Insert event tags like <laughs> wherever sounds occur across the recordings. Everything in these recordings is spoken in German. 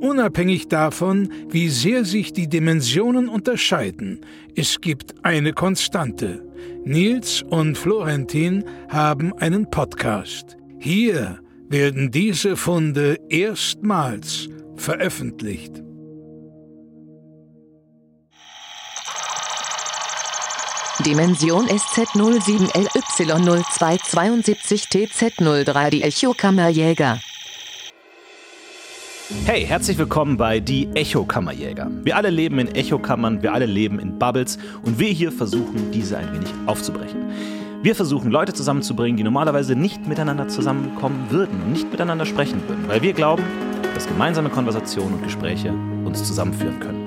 Unabhängig davon, wie sehr sich die Dimensionen unterscheiden, es gibt eine Konstante. Nils und Florentin haben einen Podcast. Hier werden diese Funde erstmals veröffentlicht. Dimension SZ07LY0272TZ03 die Echokammerjäger. Hey, herzlich willkommen bei Die Echokammerjäger. Wir alle leben in Echokammern, wir alle leben in Bubbles und wir hier versuchen, diese ein wenig aufzubrechen. Wir versuchen, Leute zusammenzubringen, die normalerweise nicht miteinander zusammenkommen würden und nicht miteinander sprechen würden, weil wir glauben, dass gemeinsame Konversationen und Gespräche uns zusammenführen können.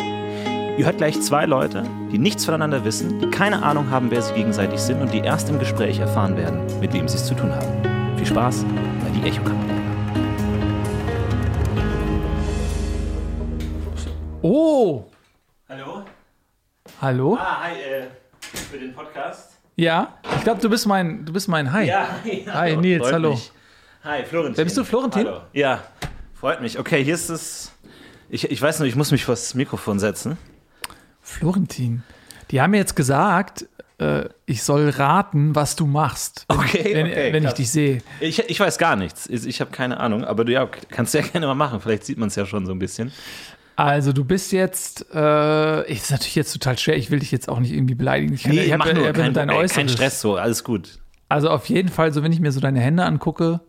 Ihr hört gleich zwei Leute, die nichts voneinander wissen, die keine Ahnung haben, wer sie gegenseitig sind und die erst im Gespräch erfahren werden, mit wem sie es zu tun haben. Viel Spaß bei Die Echokammerjäger. Oh, Hallo? hallo? Ah, hi, äh, für den Podcast. Ja, ich glaube, du bist mein, du bist mein Hi. Ja, <laughs> hi. Hi, Nils, freut hallo. Mich. Hi, Florentin. Wer bist du, Florentin? Hallo. Ja, freut mich. Okay, hier ist es. Ich, ich weiß nur, ich muss mich vor das Mikrofon setzen. Florentin. Die haben mir jetzt gesagt, äh, ich soll raten, was du machst, wenn, <laughs> Okay, wenn, okay, wenn ich krass. dich sehe. Ich, ich weiß gar nichts. Ich, ich habe keine Ahnung, aber du ja, kannst ja <laughs> gerne mal machen. Vielleicht sieht man es ja schon so ein bisschen. Also du bist jetzt, äh, ist natürlich jetzt total schwer. Ich will dich jetzt auch nicht irgendwie beleidigen. Ich, kann- ich mach ich nur. ja Kein, dein ey, kein Äußeres. Stress so, alles gut. Also auf jeden Fall, so wenn ich mir so deine Hände angucke,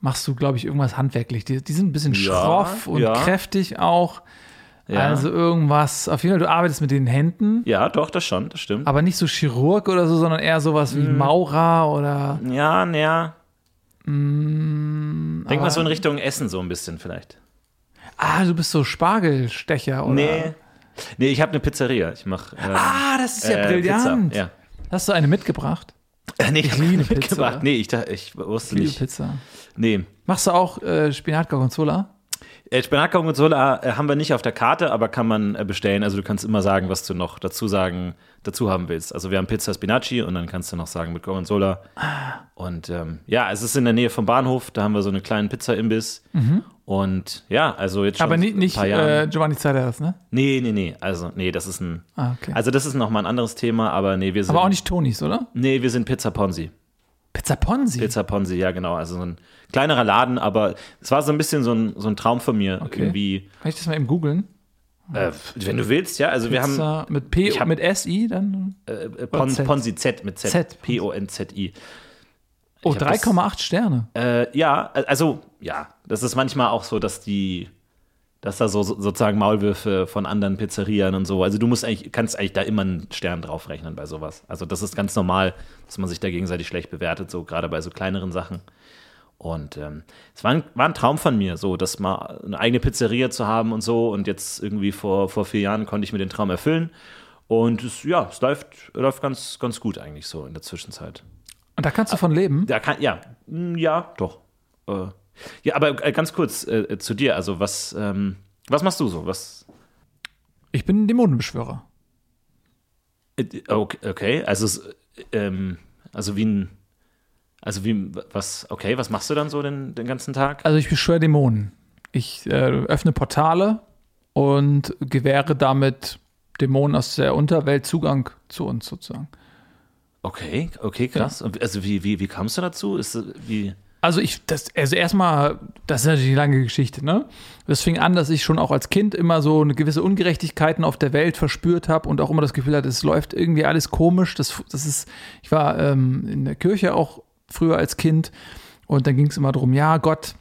machst du, glaube ich, irgendwas handwerklich. Die, die sind ein bisschen Ja, schroff und ja. kräftig auch. Ja. Also irgendwas. Auf jeden Fall, du arbeitest mit den Händen. Ja, doch, das schon, das stimmt. Aber nicht so Chirurg oder so, sondern eher sowas wie Mhm. Maurer oder. ja, naja. Mm, Denk mal so in Richtung Essen so ein bisschen vielleicht. Ah, du bist so Spargelstecher, oder? Nee. Nee, ich habe eine Pizzeria. Ich mache ähm, Ah, das ist ja äh, brillant. Pizza. Ja. Hast du eine mitgebracht? Nee, ich habe liebe Pizza. mitgebracht. Nee, ich, ich wusste Liebe nicht. Pizza. Nee. Machst du auch äh, Spinat Äh, Spinat Gorgonzola äh, haben wir nicht auf der Karte, aber kann man äh, bestellen. Also du kannst immer sagen, was du noch dazu sagen, dazu haben willst. Also wir haben Pizza Spinaci und dann kannst du noch sagen mit Gorgonzola. Und ähm, ja, es ist in der Nähe vom Bahnhof. Da haben wir so einen kleinen Pizza-Imbiss. Und ja, also jetzt schon Aber nicht, ein nicht äh. Giovanni Zarderas, ne? nee, nee, nee. Also nee, das ist ein. Ah, okay. Also das ist noch mal ein anderes Thema, aber nee, wir sind. aber auch nicht Tonis, oder? Nee, wir sind Pizza Ponzi. Pizza Ponzi. Pizza Ponzi, ja genau. Also so ein kleinerer Laden, aber es war so ein bisschen so ein, so ein Traum von mir. Okay. Irgendwie, Kann ich das mal eben googeln? äh, wenn du willst, ja. Also wir haben Pizza mit P ich hab- mit SI dann? äh, äh, Pon, Z? Ponzi Z mit Z. Z. P-O-N-Z-I. Oh, Ich hab das- 3,8 Sterne. Äh, ja, also ja, das ist manchmal auch so, dass die, dass da so so- sozusagen Maulwürfe von anderen Pizzerien und so. Also du musst eigentlich, kannst eigentlich da immer einen Stern draufrechnen bei sowas. Also das ist ganz normal, dass man sich da gegenseitig schlecht bewertet, so gerade bei so kleineren Sachen. Und ähm, es war ein, war ein Traum von mir, so das mal eine eigene Pizzeria zu haben und so. Und jetzt irgendwie vor, vor vier Jahren konnte ich mir den Traum erfüllen. Und es, ja, es läuft, läuft ganz, ganz gut eigentlich so in der Zwischenzeit. Und da kannst du von leben? Da kann, ja, mm, ja, doch. Äh, ja, aber äh, ganz kurz äh, zu dir. Also, was, ähm, was machst du so? Was? Ich bin Dämonenbeschwörer. Äh, okay, also, ähm, also wie ein, also wie, was, okay, was machst du dann so den, den ganzen Tag? Also ich beschwöre Dämonen. Ich äh, öffne Portale und gewähre damit Dämonen aus der Unterwelt Zugang zu uns sozusagen. Okay, okay, krass. Und Also, wie, wie, wie kamst du dazu? Ist, äh, wie, Also ich, das, also erstmal, das ist natürlich eine lange Geschichte, ne? Das fing an, dass ich schon auch als Kind immer so eine gewisse Ungerechtigkeiten auf der Welt verspürt habe und auch immer das Gefühl hatte, es läuft irgendwie alles komisch. Das, das ist, ich war ähm, in der Kirche auch früher als Kind und dann ging es immer darum, ja, Gott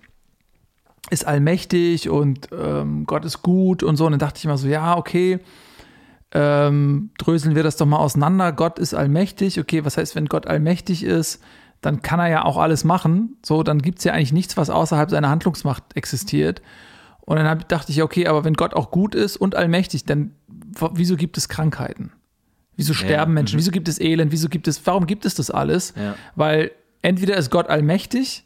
ist allmächtig und ähm, Gott ist gut und so. Und dann dachte ich immer so, ja, okay, ähm, dröseln wir das doch mal auseinander. Gott ist allmächtig. Okay, was heißt, wenn Gott allmächtig ist, dann kann er ja auch alles machen. So, dann gibt es ja eigentlich nichts, was außerhalb seiner Handlungsmacht existiert. Und dann hab, dachte ich, okay, aber wenn Gott auch gut ist und allmächtig, dann wieso gibt es Krankheiten? Wieso sterben Menschen? mhm. Wieso gibt es Elend? Wieso gibt es, warum gibt es das alles? Ja. Weil entweder ist Gott allmächtig,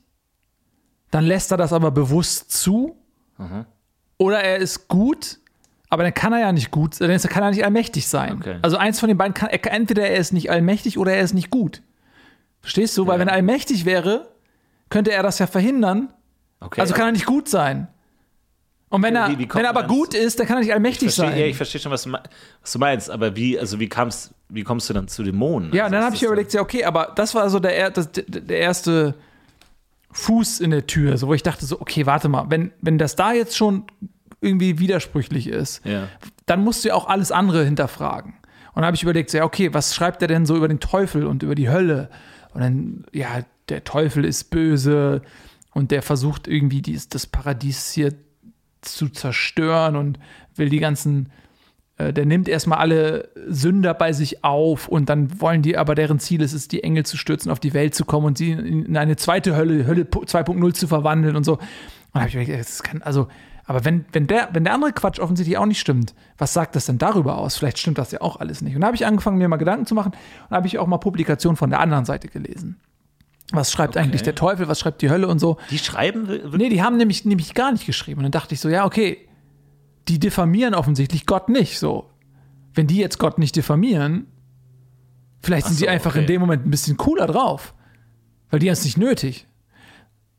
dann lässt er das aber bewusst zu, Mhm. oder er ist gut, aber dann kann er ja nicht gut, dann kann er nicht allmächtig sein. Okay. Also eins von den beiden kann- entweder er ist nicht allmächtig oder er ist nicht gut. Verstehst du? Weil Ja. wenn er allmächtig wäre, könnte er das ja verhindern. Okay. Also kann er nicht gut sein. Und wenn er, Wie- wie wenn er aber gut ist, dann kann er nicht allmächtig verstehe, sein. ja, ich verstehe schon, was du, was du meinst, aber wie, also wie, kamst, wie kommst du dann zu Dämonen? Ja, also und dann habe ich überlegt, ja, okay, aber das war so der, er- das, der erste Fuß in der Tür, so wo ich dachte so, okay, warte mal, wenn, wenn das da jetzt schon irgendwie widersprüchlich ist, Ja. dann musst du ja auch alles andere hinterfragen. Und dann habe ich überlegt, so, ja, okay, was schreibt er denn so über den Teufel und über die Hölle? Und dann, ja, der Teufel ist böse und der versucht irgendwie dies, das Paradies hier zu zerstören und will die ganzen, äh, der nimmt erstmal alle Sünder bei sich auf und dann wollen die, aber deren Ziel ist es, die Engel zu stürzen, auf die Welt zu kommen und sie in in eine zweite Hölle, Hölle 2.0 zu verwandeln und so. Und dann habe ich mir gedacht, das kann, also, aber wenn, wenn, der, wenn der andere Quatsch offensichtlich auch nicht stimmt, was sagt das denn darüber aus? Vielleicht stimmt das ja auch alles nicht. Und da habe ich angefangen, mir mal Gedanken zu machen und habe ich auch mal Publikationen von der anderen Seite gelesen. Was schreibt eigentlich der Teufel, was schreibt die Hölle und so. Die schreiben Nee, die haben nämlich, nämlich gar nicht geschrieben. Und dann dachte ich so, ja, okay, die diffamieren offensichtlich Gott nicht. So, wenn die jetzt Gott nicht diffamieren, vielleicht sind so, die einfach in okay. dem Moment ein bisschen cooler drauf. Weil die haben es nicht nötig.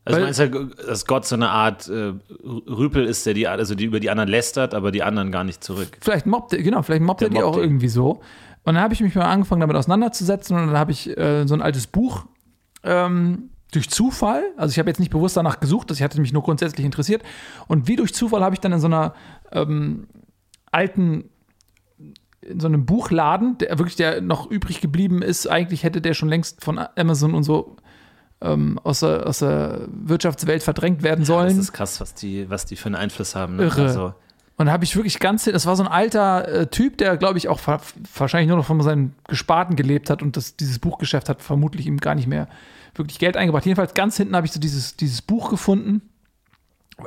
Also Weil- meinst du, dass Gott so eine Art äh, Rüpel ist, der die, also die über die anderen lästert, aber die anderen gar nicht zurück. Vielleicht mobbt er, genau, vielleicht mobbt Der er die mobbt auch ihn. irgendwie so. Und dann habe ich mich mal angefangen, damit auseinanderzusetzen und dann habe ich äh, so ein altes Buch ähm, durch Zufall, also ich habe jetzt nicht bewusst danach gesucht, das hatte mich nur grundsätzlich interessiert. Und wie durch Zufall habe ich dann in so einer ähm, alten, in so einem Buchladen, der wirklich der noch übrig geblieben ist, eigentlich hätte der schon längst von Amazon und so ähm, aus, der, aus der Wirtschaftswelt verdrängt werden sollen. Das ist krass, was die, was die für einen Einfluss haben. Ne? Irre. Also, Und da habe ich wirklich ganz, das war so ein alter äh, Typ, der, glaube ich, auch wahrscheinlich nur noch von seinen Gesparten gelebt hat und das, dieses Buchgeschäft hat vermutlich ihm gar nicht mehr wirklich Geld eingebracht. Jedenfalls ganz hinten habe ich so dieses, dieses Buch gefunden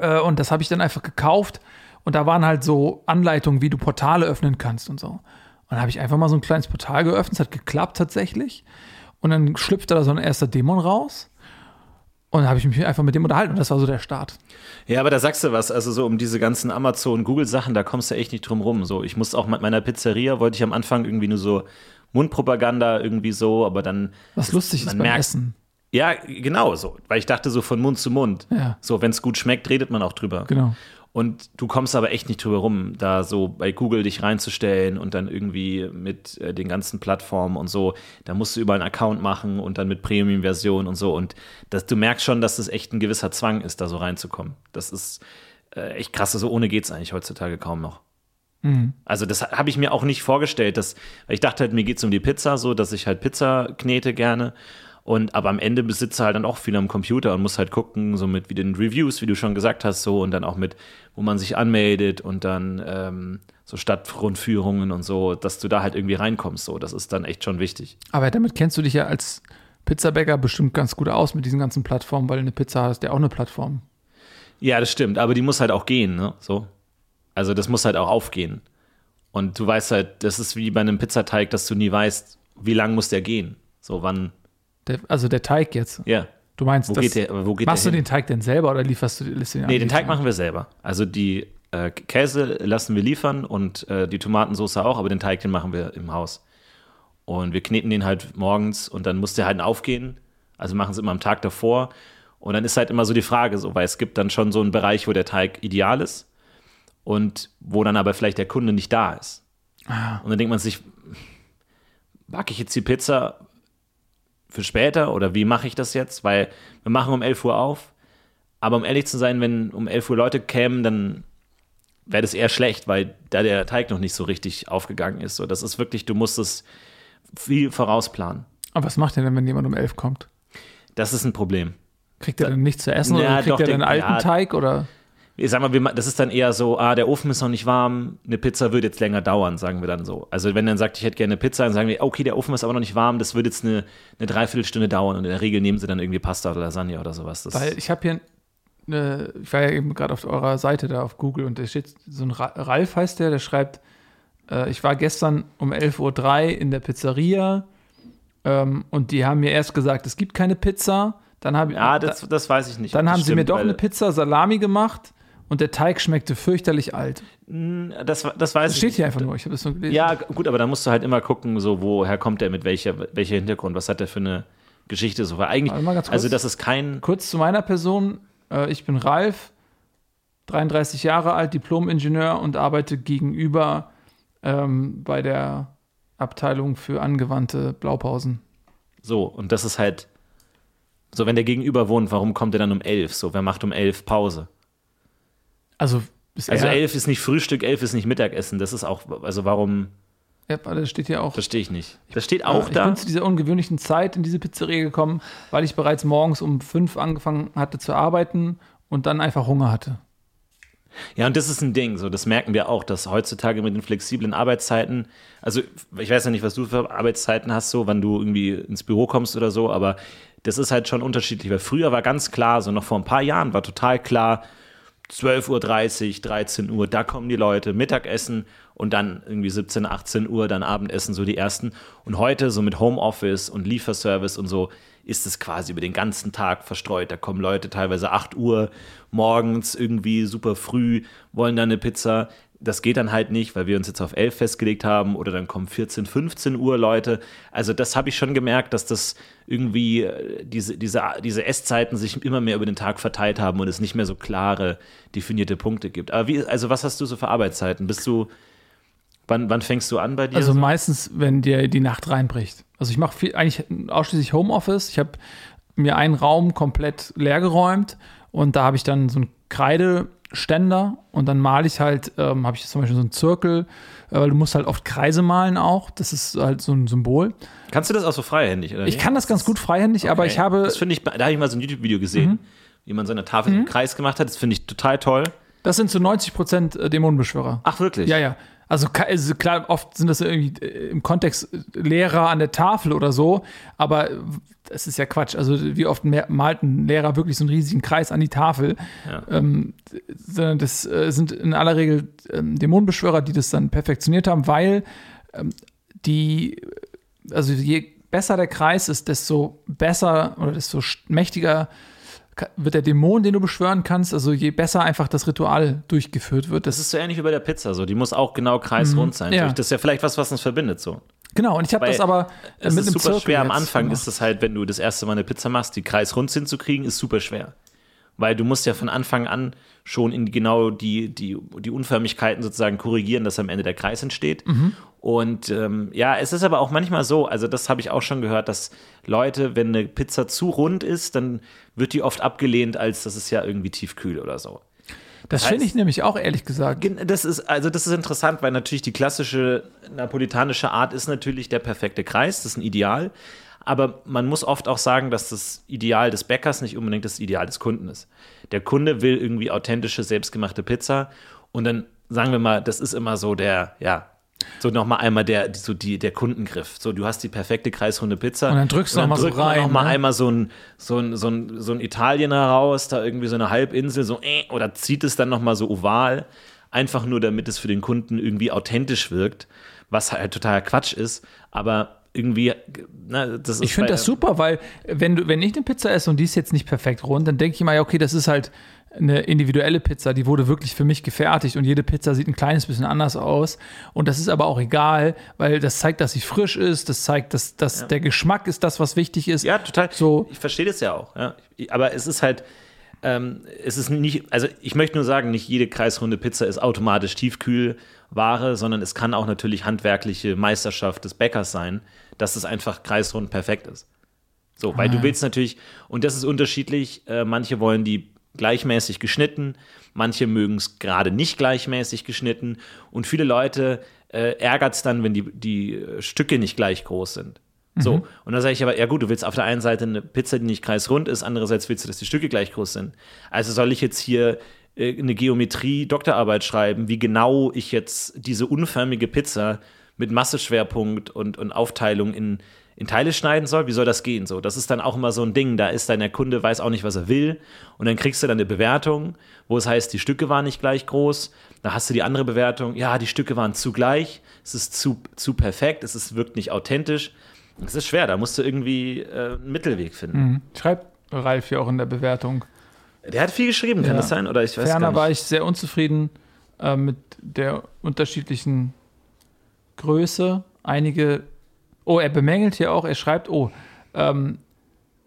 äh, und das habe ich dann einfach gekauft und da waren halt so Anleitungen, wie du Portale öffnen kannst und so. Und habe ich einfach mal so ein kleines Portal geöffnet, es hat geklappt tatsächlich und dann schlüpfte da so ein erster Dämon raus und dann habe ich mich einfach mit dem unterhalten und das war so der Start. ja, aber da sagst du was, also so um diese ganzen Amazon-Google-Sachen, da kommst du echt nicht drum rum. So, ich muss auch mit meiner Pizzeria, wollte ich am Anfang irgendwie nur so Mundpropaganda irgendwie so, aber dann. Was lustig ist man beim merkt- Essen. Ja, genau so. Weil ich dachte so von Mund zu Mund. Ja. So, wenn es gut schmeckt, redet man auch drüber. Genau. Und du kommst aber echt nicht drüber rum, da so bei Google dich reinzustellen und dann irgendwie mit äh, den ganzen Plattformen und so, da musst du überall einen Account machen und dann mit Premium-Version und so. Und das, du merkst schon, dass es echt ein gewisser Zwang ist, da so reinzukommen. Das ist äh, echt krass. So ohne geht's eigentlich heutzutage kaum noch. Also das habe ich mir auch nicht vorgestellt, dass, ich dachte halt, mir geht's um die Pizza, so dass ich halt Pizza knete gerne. Und aber am Ende besitze halt dann auch viel am Computer und muss halt gucken, so mit wie den Reviews, wie du schon gesagt hast, so und dann auch mit, wo man sich anmeldet und dann ähm, so Stadtrundführungen und so, dass du da halt irgendwie reinkommst. So, das ist dann echt schon wichtig. Aber damit kennst du dich ja als Pizzabäcker bestimmt ganz gut aus mit diesen ganzen Plattformen, weil eine Pizza hast ja auch eine Plattform. Ja, das stimmt, aber die muss halt auch gehen, ne? So. Also das muss halt auch aufgehen. Und du weißt halt, das ist wie bei einem Pizzateig, dass du nie weißt, wie lang muss der gehen. So, wann, Der, also der Teig jetzt. ja. Du meinst, Wo das, geht der, wo geht machst der du hin? den Teig denn selber oder lieferst du lässt du den Nee, den Teig machen wir selber. Also die äh, Käse lassen wir liefern und äh, die Tomatensauce auch, aber den Teig, den machen wir im Haus. Und wir kneten den halt morgens und dann muss der halt aufgehen. Also machen es immer am Tag davor. Und dann ist halt immer so die Frage, so, weil es gibt dann schon so einen Bereich, wo der Teig ideal ist und wo dann aber vielleicht der Kunde nicht da ist. Und dann denkt man sich, backe ich jetzt die Pizza für später oder wie mache ich das jetzt? Weil wir machen um 11 Uhr auf, aber um ehrlich zu sein, wenn um 11 Uhr Leute kämen, dann wäre das eher schlecht, weil da der Teig noch nicht so richtig aufgegangen ist. So, das ist wirklich, du musst es viel vorausplanen. Aber was macht ihr denn, wenn jemand um elf kommt? Das ist ein Problem. Kriegt er dann nichts zu essen Ja, oder kriegt er den den- alten ja. Teig oder? Ich sag mal, wir das ist dann eher so, ah, der Ofen ist noch nicht warm, eine Pizza wird jetzt länger dauern, sagen wir dann so. Also wenn dann sagt, ich hätte gerne eine Pizza, dann sagen wir, okay, der Ofen ist aber noch nicht warm, das wird jetzt eine, eine Dreiviertelstunde dauern und in der Regel nehmen sie dann irgendwie Pasta oder Lasagne oder sowas. Das, Weil ich habe hier äh, ich war ja eben gerade auf eurer Seite da auf Google und da steht so ein Ra Ralf heißt der, der schreibt, äh, ich war gestern um 11.03 Uhr in der Pizzeria ähm, und die haben mir erst gesagt, es gibt keine Pizza. Dann habe Ja, das, das weiß ich nicht. dann haben sie mir doch eine Pizza Salami gemacht und der Teig schmeckte fürchterlich alt. Das, das weiß Das ich steht hier einfach nur, ich habe das nur gelesen. Ja, gut, aber da musst du halt immer gucken, so woher kommt der mit welcher, welcher Hintergrund, was hat der für eine Geschichte so. Weil eigentlich, ganz kurz. also das ist kein, Kurz zu meiner Person. Äh, ich bin Ralf, 33 Jahre alt, Diplom-Ingenieur und arbeite gegenüber ähm, bei der Abteilung für angewandte Blaupausen. so, und das ist halt, so wenn der Gegenüber wohnt, warum kommt er dann um elf? So, wer macht um elf Pause? Also, ist Also elf ist nicht Frühstück, elf ist nicht Mittagessen. Das ist auch, also warum, Ja, das steht hier auch. verstehe ich nicht. Das steht auch ich da. bin zu dieser ungewöhnlichen Zeit in diese Pizzeria gekommen, weil ich bereits morgens um fünf angefangen hatte zu arbeiten und dann einfach Hunger hatte. Ja, und das ist ein Ding, so das merken wir auch, dass heutzutage mit den flexiblen Arbeitszeiten, also ich weiß ja nicht, was du für Arbeitszeiten hast, so wann du irgendwie ins Büro kommst oder so, aber das ist halt schon unterschiedlich, weil früher war ganz klar, so noch vor ein paar Jahren war total klar, 12.30 Uhr, 13 Uhr, da kommen die Leute, Mittagessen und dann irgendwie 17, 18 Uhr, dann Abendessen, so die ersten. Und heute, so mit Homeoffice und Lieferservice und so, ist es quasi über den ganzen Tag verstreut. Da kommen Leute teilweise 8 Uhr morgens irgendwie super früh, wollen dann eine Pizza. Das geht dann halt nicht, weil wir uns jetzt auf 11 festgelegt haben oder dann kommen 14, 15 Uhr Leute. Also das habe ich schon gemerkt, dass das irgendwie äh, diese, diese, diese Esszeiten sich immer mehr über den Tag verteilt haben und es nicht mehr so klare, definierte Punkte gibt. Aber wie, also was hast du so für Arbeitszeiten? Bist du, wann, wann fängst du an bei dir? Also so? meistens, wenn dir die Nacht reinbricht. Also ich mache eigentlich ausschließlich Homeoffice. Ich habe mir einen Raum komplett leer geräumt und da habe ich dann so einen Kreideständer und dann male ich halt, ähm, habe ich zum Beispiel so einen Zirkel, äh, weil du musst halt oft Kreise malen auch. Das ist halt so ein Symbol. Kannst du das auch so freihändig? Oder Ich kann das ganz gut freihändig, aber Okay. ich habe, Mhm. Das finde ich, da habe ich mal so ein YouTube-Video gesehen, wie man so eine Tafel im Kreis gemacht hat. Das finde ich total toll. das sind zu 90 Prozent äh, Dämonenbeschwörer. Ach, wirklich? Ja, ja. Also, also klar, oft sind das irgendwie äh, im Kontext äh, Lehrer an der Tafel oder so, aber äh, das ist ja Quatsch. Also wie oft malt ein Lehrer wirklich so einen riesigen Kreis an die Tafel? Ja. Ähm, sondern das äh, sind in aller Regel ähm, Dämonenbeschwörer, die das dann perfektioniert haben, weil ähm, die, also je besser der Kreis ist, desto besser oder desto mächtiger ka- wird der Dämon, den du beschwören kannst. Also je besser einfach das Ritual durchgeführt wird. Das ist so ähnlich wie bei der Pizza. So. Die muss auch genau kreisrund sein. Mhm. ja. Das ist ja vielleicht was, was uns verbindet. So. Genau, und ich habe das aber äh, mit ist einem super Zirkel schwer am Anfang, gemacht. ist es halt, wenn du das erste Mal eine Pizza machst, die kreisrund hinzukriegen, ist super schwer. Weil du musst ja von Anfang an schon in genau die, die, die Unförmigkeiten sozusagen korrigieren, dass am Ende der Kreis entsteht. Mhm. Und ähm, ja, es ist aber auch manchmal so, also das habe ich auch schon gehört, dass Leute, wenn eine Pizza zu rund ist, dann wird die oft abgelehnt, als das ist ja irgendwie tiefkühl oder so. Das heißt- finde ich nämlich auch ehrlich gesagt. Das ist, also das ist interessant, weil natürlich die klassische napolitanische Art ist natürlich der perfekte Kreis, das ist ein Ideal. Aber man muss oft auch sagen, dass das Ideal des Bäckers nicht unbedingt das Ideal des Kunden ist. Der Kunde will irgendwie authentische, selbstgemachte Pizza. Und dann sagen wir mal, das ist immer so der, ja, so nochmal einmal der, so die, der Kundengriff. So, du hast die perfekte kreisrunde Pizza. Und dann drückst du noch mal so rein, noch mal ne? einmal so ein, so ein, so ein, so ein Italiener raus, da irgendwie so eine Halbinsel, so, äh, oder zieht es dann nochmal so oval, einfach nur damit es für den Kunden irgendwie authentisch wirkt, was halt totaler Quatsch ist, aber irgendwie, ne, das ist Ich finde das super, weil wenn, du, wenn ich eine Pizza esse und die ist jetzt nicht perfekt rund, dann denke ich immer, ja, okay, das ist halt eine individuelle Pizza, die wurde wirklich für mich gefertigt und jede Pizza sieht ein kleines bisschen anders aus. Und das ist aber auch egal, weil das zeigt, dass sie frisch ist, das zeigt, dass, dass der Geschmack ist das, was wichtig ist. Ja, total. So. Ich verstehe das ja auch. Ja. Aber es ist halt, ähm, es ist nicht, also ich möchte nur sagen, nicht jede kreisrunde Pizza ist automatisch Tiefkühlware, sondern es kann auch natürlich handwerkliche Meisterschaft des Bäckers sein, dass es einfach kreisrund perfekt ist. So, weil du willst natürlich, und das ist unterschiedlich, äh, manche wollen die gleichmäßig geschnitten, manche mögen es gerade nicht gleichmäßig geschnitten und viele Leute äh, ärgert es dann, wenn die, die äh, Stücke nicht gleich groß sind. So, und dann sage ich aber, ja gut, du willst auf der einen Seite eine Pizza, die nicht kreisrund ist, andererseits willst du, dass die Stücke gleich groß sind. Also soll ich jetzt hier eine Geometrie-Doktorarbeit schreiben, wie genau ich jetzt diese unförmige Pizza mit Masseschwerpunkt und, und Aufteilung in, in Teile schneiden soll, wie soll das gehen? So, das ist dann auch immer so ein Ding. Da ist dann der Kunde weiß auch nicht, was er will, und dann kriegst du dann eine Bewertung, wo es heißt, die Stücke waren nicht gleich groß. Da hast du die andere Bewertung, ja, die Stücke waren zu gleich, es ist zu, zu perfekt, es ist, wirkt nicht authentisch. Es ist schwer, da musst du irgendwie äh, einen Mittelweg finden. Mhm. Schreibt Ralf ja auch in der Bewertung. Der hat viel geschrieben, kann Ja. das sein? Oder ich weiß Ferner war ich sehr unzufrieden äh, mit der unterschiedlichen Größe. Einige, oh, er bemängelt hier auch, er schreibt, oh, ähm,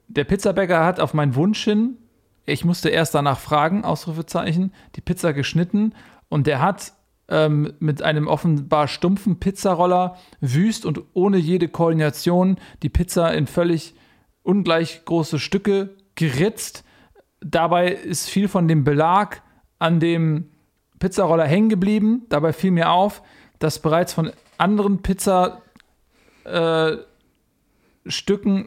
der Pizzabäcker hat auf meinen Wunsch hin, ich musste erst danach fragen, Ausrufezeichen, die Pizza geschnitten und der hat ähm, mit einem offenbar stumpfen Pizzaroller wüst und ohne jede Koordination die Pizza in völlig ungleich große Stücke geritzt. Dabei ist viel von dem Belag an dem Pizzaroller hängen geblieben. Dabei fiel mir auf, dass bereits von anderen Pizzastücken äh,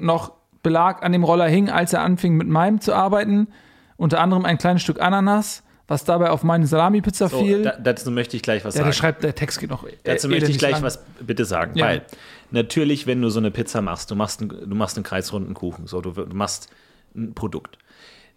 noch Belag an dem Roller hing, als er anfing mit meinem zu arbeiten. Unter anderem ein kleines Stück Ananas, was dabei auf meine Salami-Pizza So, fiel. da, dazu möchte ich gleich was ja, sagen. der schreibt, der Text geht noch. Dazu möchte ich gleich lang. was bitte sagen, Ja. weil natürlich, wenn du so eine Pizza machst, du machst, ein, du machst einen kreisrunden Kuchen, so, du, du machst ein Produkt.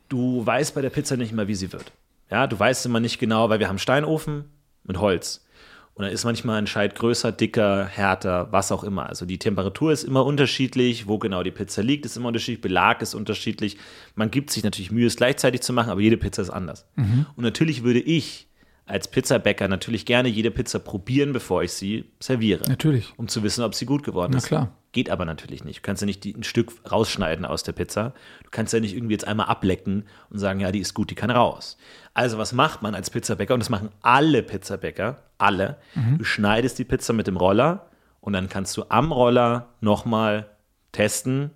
Du weißt bei der Pizza nicht immer, wie sie wird. Ja, du weißt immer nicht genau, weil wir haben Steinofen mit Holz. Und dann ist manchmal ein Scheit größer, dicker, härter, was auch immer. Also die Temperatur ist immer unterschiedlich, wo genau die Pizza liegt, ist immer unterschiedlich, Belag ist unterschiedlich. Man gibt sich natürlich Mühe, es gleichzeitig zu machen, aber jede Pizza ist anders. Und natürlich würde ich als Pizzabäcker natürlich gerne jede Pizza probieren, bevor ich sie serviere. Natürlich. Um zu wissen, ob sie gut geworden Na ist. klar. Geht aber natürlich nicht. Du kannst ja nicht die, ein Stück rausschneiden aus der Pizza. Du kannst ja nicht irgendwie jetzt einmal ablecken und sagen, ja, die ist gut, die kann raus. Also was macht man als Pizzabäcker? Und das machen alle Pizzabäcker, alle. Mhm. Du schneidest die Pizza mit dem Roller und dann kannst du am Roller nochmal testen,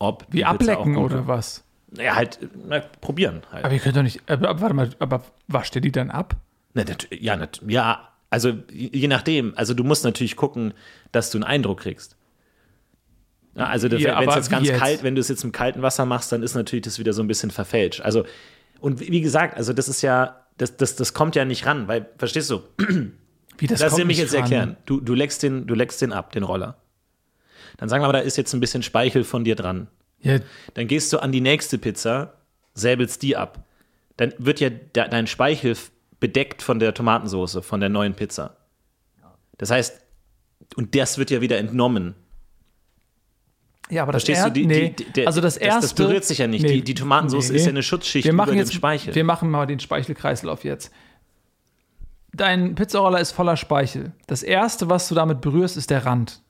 ob Wie die Pizza ablecken oder was? Ja, halt, na, probieren halt. Aber ihr könnt doch nicht. Aber, warte mal, aber wascht ihr die dann ab? Na, ja, ja, also je nachdem. Also du musst natürlich gucken, dass du einen Eindruck kriegst. Also das- Ja, wenn es jetzt ganz jetzt? kalt, wenn du es jetzt im kalten Wasser machst, dann ist natürlich das wieder so ein bisschen verfälscht. Also und wie gesagt, also das ist ja, das, das, das kommt ja nicht ran, weil, verstehst du, Wie das Lass mich jetzt ran. erklären. Du, du, leckst den, du leckst den ab, den Roller. Dann sagen wir mal, da ist jetzt ein bisschen Speichel von dir dran. Ja, Dann gehst du an die nächste Pizza, säbelst die ab. Dann wird ja de dein Speichel bedeckt von der Tomatensauce, von der neuen Pizza. Das heißt, und das wird ja wieder entnommen. Ja aber das Verstehst du? Die- nee, die- der- also das das- erste. das berührt sich ja nicht. Die- die Tomatensauce ist ja eine Schutzschicht wir machen über jetzt, dem Speichel. Wir machen mal den Speichelkreislauf jetzt. Dein Pizzaroller ist voller Speichel. Das erste, was du damit berührst, ist der Rand.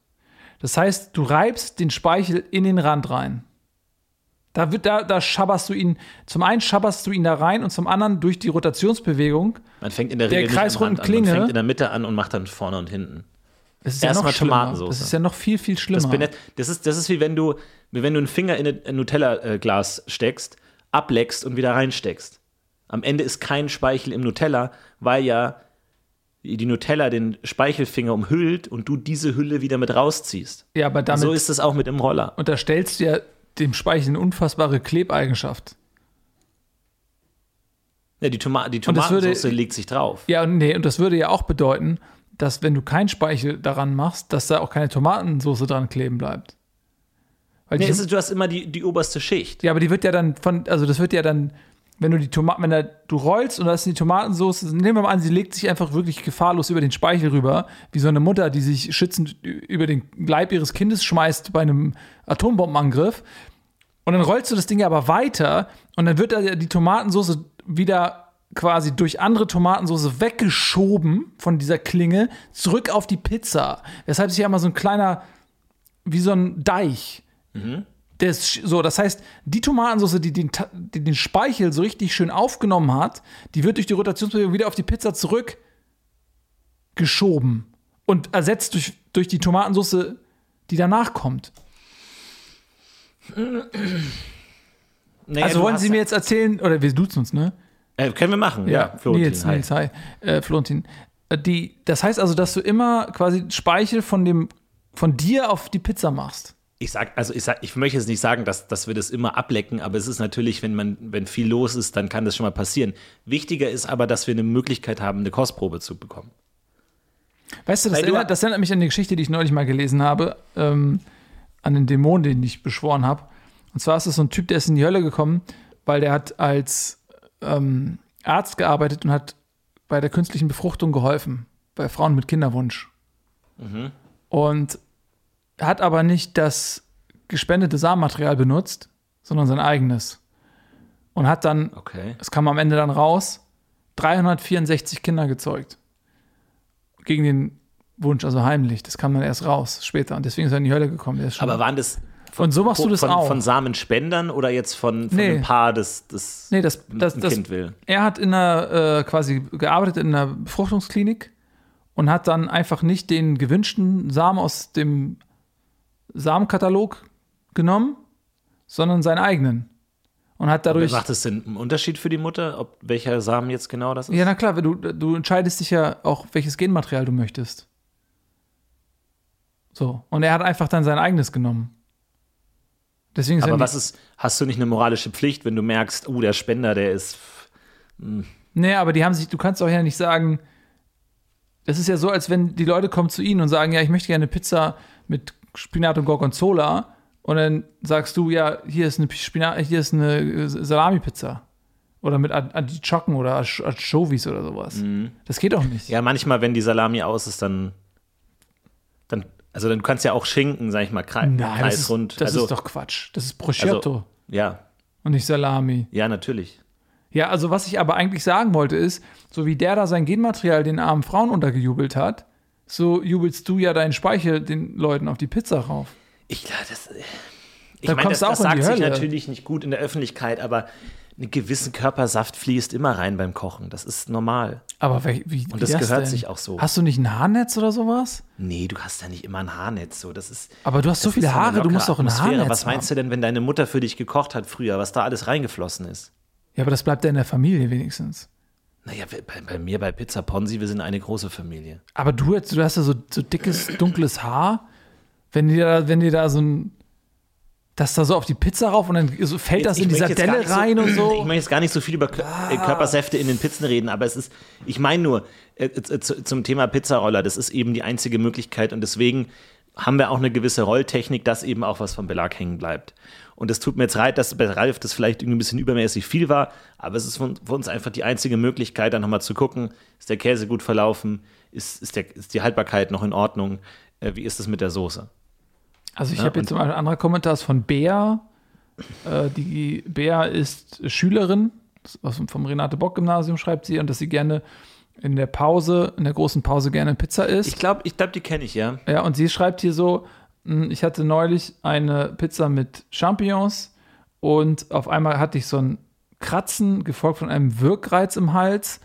Das heißt, du reibst den Speichel in den Rand rein. Da, wird, da, da schabberst du ihn, zum einen schabberst du ihn da rein und zum anderen durch die Rotationsbewegung. Man fängt in der Der Regel nicht am kreisrunden Rand an. Klinge- Man fängt in der Mitte an und macht dann vorne und hinten. Das ist Erst ja. Tomatensauce. Das ist ja noch viel, viel schlimmer. Das, das, ist, das ist wie wenn du, wie wenn du einen Finger in ein Nutella-Glas steckst, ableckst und wieder reinsteckst. Am Ende ist kein Speichel im Nutella, weil ja die Nutella den Speichelfinger umhüllt und du diese Hülle wieder mit rausziehst. ja, aber damit so ist es auch mit dem Roller. unterstellst du ja dem Speichel eine unfassbare Klebeigenschaft. Ja, die, Toma die Und das würde- Tomatensauce legt sich drauf. Ja, und nee, und das würde ja auch bedeuten, dass wenn du keinen Speichel daran machst, dass da auch keine Tomatensauce dran kleben bleibt. Weil Nee, ist, du hast immer die, die oberste Schicht. ja, aber die wird ja dann von, also das wird ja dann, wenn du die Tomaten, wenn da, du rollst und da ist die Tomatensauce, nehmen wir mal an, sie legt sich einfach wirklich gefahrlos über den Speichel rüber, wie so eine Mutter, die sich schützend über den Leib ihres Kindes schmeißt bei einem Atombombenangriff. Und dann rollst du das Ding aber weiter und dann wird da die Tomatensauce wieder quasi durch andere Tomatensauce weggeschoben von dieser Klinge zurück auf die Pizza. Weshalb sich ja immer so ein kleiner, wie so ein Deich. Ist sch- so, das heißt, die Tomatensauce, die den, die den Speichel so richtig schön aufgenommen hat, die wird durch die Rotationsbewegung wieder auf die Pizza zurück geschoben und ersetzt durch, durch die Tomatensauce, die danach kommt. Naja, also wollen Sie mir jetzt erzählen, oder wir duzen uns, ne? Äh, können wir machen, ja. Florentin, Nils, hi. Nils, hi. Äh, Florentin. Äh, Die, das heißt also, dass du immer quasi Speichel von dem, von dir auf die Pizza machst. Ich sag, also ich sag, ich möchte jetzt nicht sagen, dass, dass wir das immer ablecken, aber es ist natürlich, wenn man, wenn viel los ist, dann kann das schon mal passieren. Wichtiger ist aber, dass wir eine Möglichkeit haben, eine Kostprobe zu bekommen. Weißt du, das, erinnert, das erinnert mich an die Geschichte, die ich neulich mal gelesen habe. Ähm, an den Dämon, den ich beschworen habe. Und zwar ist es so ein Typ, der ist in die Hölle gekommen, weil der hat als ähm, Arzt gearbeitet und hat bei der künstlichen Befruchtung geholfen, bei Frauen mit Kinderwunsch. Und hat aber nicht das gespendete Samenmaterial benutzt, sondern sein eigenes. Und hat dann, Okay. es kam am Ende dann raus, 364 Kinder gezeugt. Gegen den Wunsch, also heimlich. Das kam dann erst raus später. Und deswegen ist er in die Hölle gekommen. Aber waren das und so machst du das von, auch. von Samenspendern oder jetzt von, von Nee. einem Paar, das, das Nee, das, das, ein das, Kind will? er hat in einer, äh, quasi gearbeitet in einer Befruchtungsklinik und hat dann einfach nicht den gewünschten Samen aus dem Samenkatalog genommen, sondern seinen eigenen. Und hat dadurch. Macht es denn einen Unterschied für die Mutter, ob welcher Samen jetzt genau das ist? Ja, na klar, du, du entscheidest dich ja auch, welches Genmaterial du möchtest. So. Und er hat einfach dann sein eigenes genommen. Deswegen er Aber was ist, hast du nicht eine moralische Pflicht, wenn du merkst, oh, der Spender, der ist. Nee, aber die haben sich, du kannst auch ja nicht sagen, das ist ja so, als wenn die Leute kommen zu ihnen und sagen, ja, ich möchte gerne eine Pizza mit Spinat und Gorgonzola. Und dann sagst du, ja, hier ist eine Spinat, hier ist eine Salami-Pizza. Oder mit Artischocken oder Anch- Anchovies oder sowas. Das geht doch nicht. Mhm. Ja, manchmal, wenn die Salami aus ist, dann. dann also, dann kannst du ja auch Schinken, sag ich mal, krei Nein, das, kreisrund. ist, das also, ist doch Quatsch. Das ist Prosciutto also, ja, und nicht Salami. ja, natürlich. Ja, also was ich aber eigentlich sagen wollte ist, so wie der da sein Genmaterial den armen Frauen untergejubelt hat, so jubelst du ja deinen Speichel den Leuten auf die Pizza rauf. Ich glaube, das. Ich Da meine, kommst das, das sagt sich natürlich nicht gut in der Öffentlichkeit, aber einen gewissen Körpersaft fließt immer rein beim Kochen. Das ist normal. Aber wie, wie Und das wie gehört denn? sich auch so. Hast du nicht ein Haarnetz oder sowas? Nee, du hast ja nicht immer ein Haarnetz. So. Das ist, Aber du hast so das viele Haare, du musst doch ein Atmosphäre. Haarnetz Was meinst du denn, wenn deine Mutter für dich gekocht hat früher, was da alles reingeflossen ist? Ja, aber das bleibt ja in der Familie wenigstens. Naja, bei, bei mir bei Pizza Ponzi, wir sind eine große Familie. Aber du, du hast ja so, so dickes, dunkles Haar. Wenn dir da, wenn dir da so ein. Das da so auf die Pizza rauf und dann so fällt das Jetzt- in die ich möchte jetzt gar Sardelle nicht so- rein und <clears throat> Ich so. möchte jetzt gar nicht so viel über äh, Körpersäfte in den Pizzen reden, aber es ist, ich meine nur, äh, äh, zu, zum Thema Pizzaroller, das ist eben die einzige Möglichkeit und deswegen haben wir auch eine gewisse Rolltechnik, dass eben auch was vom Belag hängen bleibt. Und es tut mir jetzt leid, dass bei Ralf das vielleicht irgendwie ein bisschen übermäßig viel war, aber es ist für für uns einfach die einzige Möglichkeit, dann nochmal zu gucken, ist der Käse gut verlaufen, ist, ist, der, ist die Haltbarkeit noch in Ordnung, äh, wie ist es mit der Soße? Also ich Ja, habe jetzt zum Beispiel ein anderer Kommentar ist von Bea. Äh, die Bea ist Schülerin aus, vom Renate-Bock-Gymnasium, schreibt sie, und dass sie gerne in der Pause, in der großen Pause gerne Pizza isst. Ich glaube, ich glaub, die kenne ich, ja. Ja, und sie schreibt hier so: "Hm, Ich hatte neulich eine Pizza mit Champignons und auf einmal hatte ich so ein Kratzen, gefolgt von einem Wirkreiz im Hals.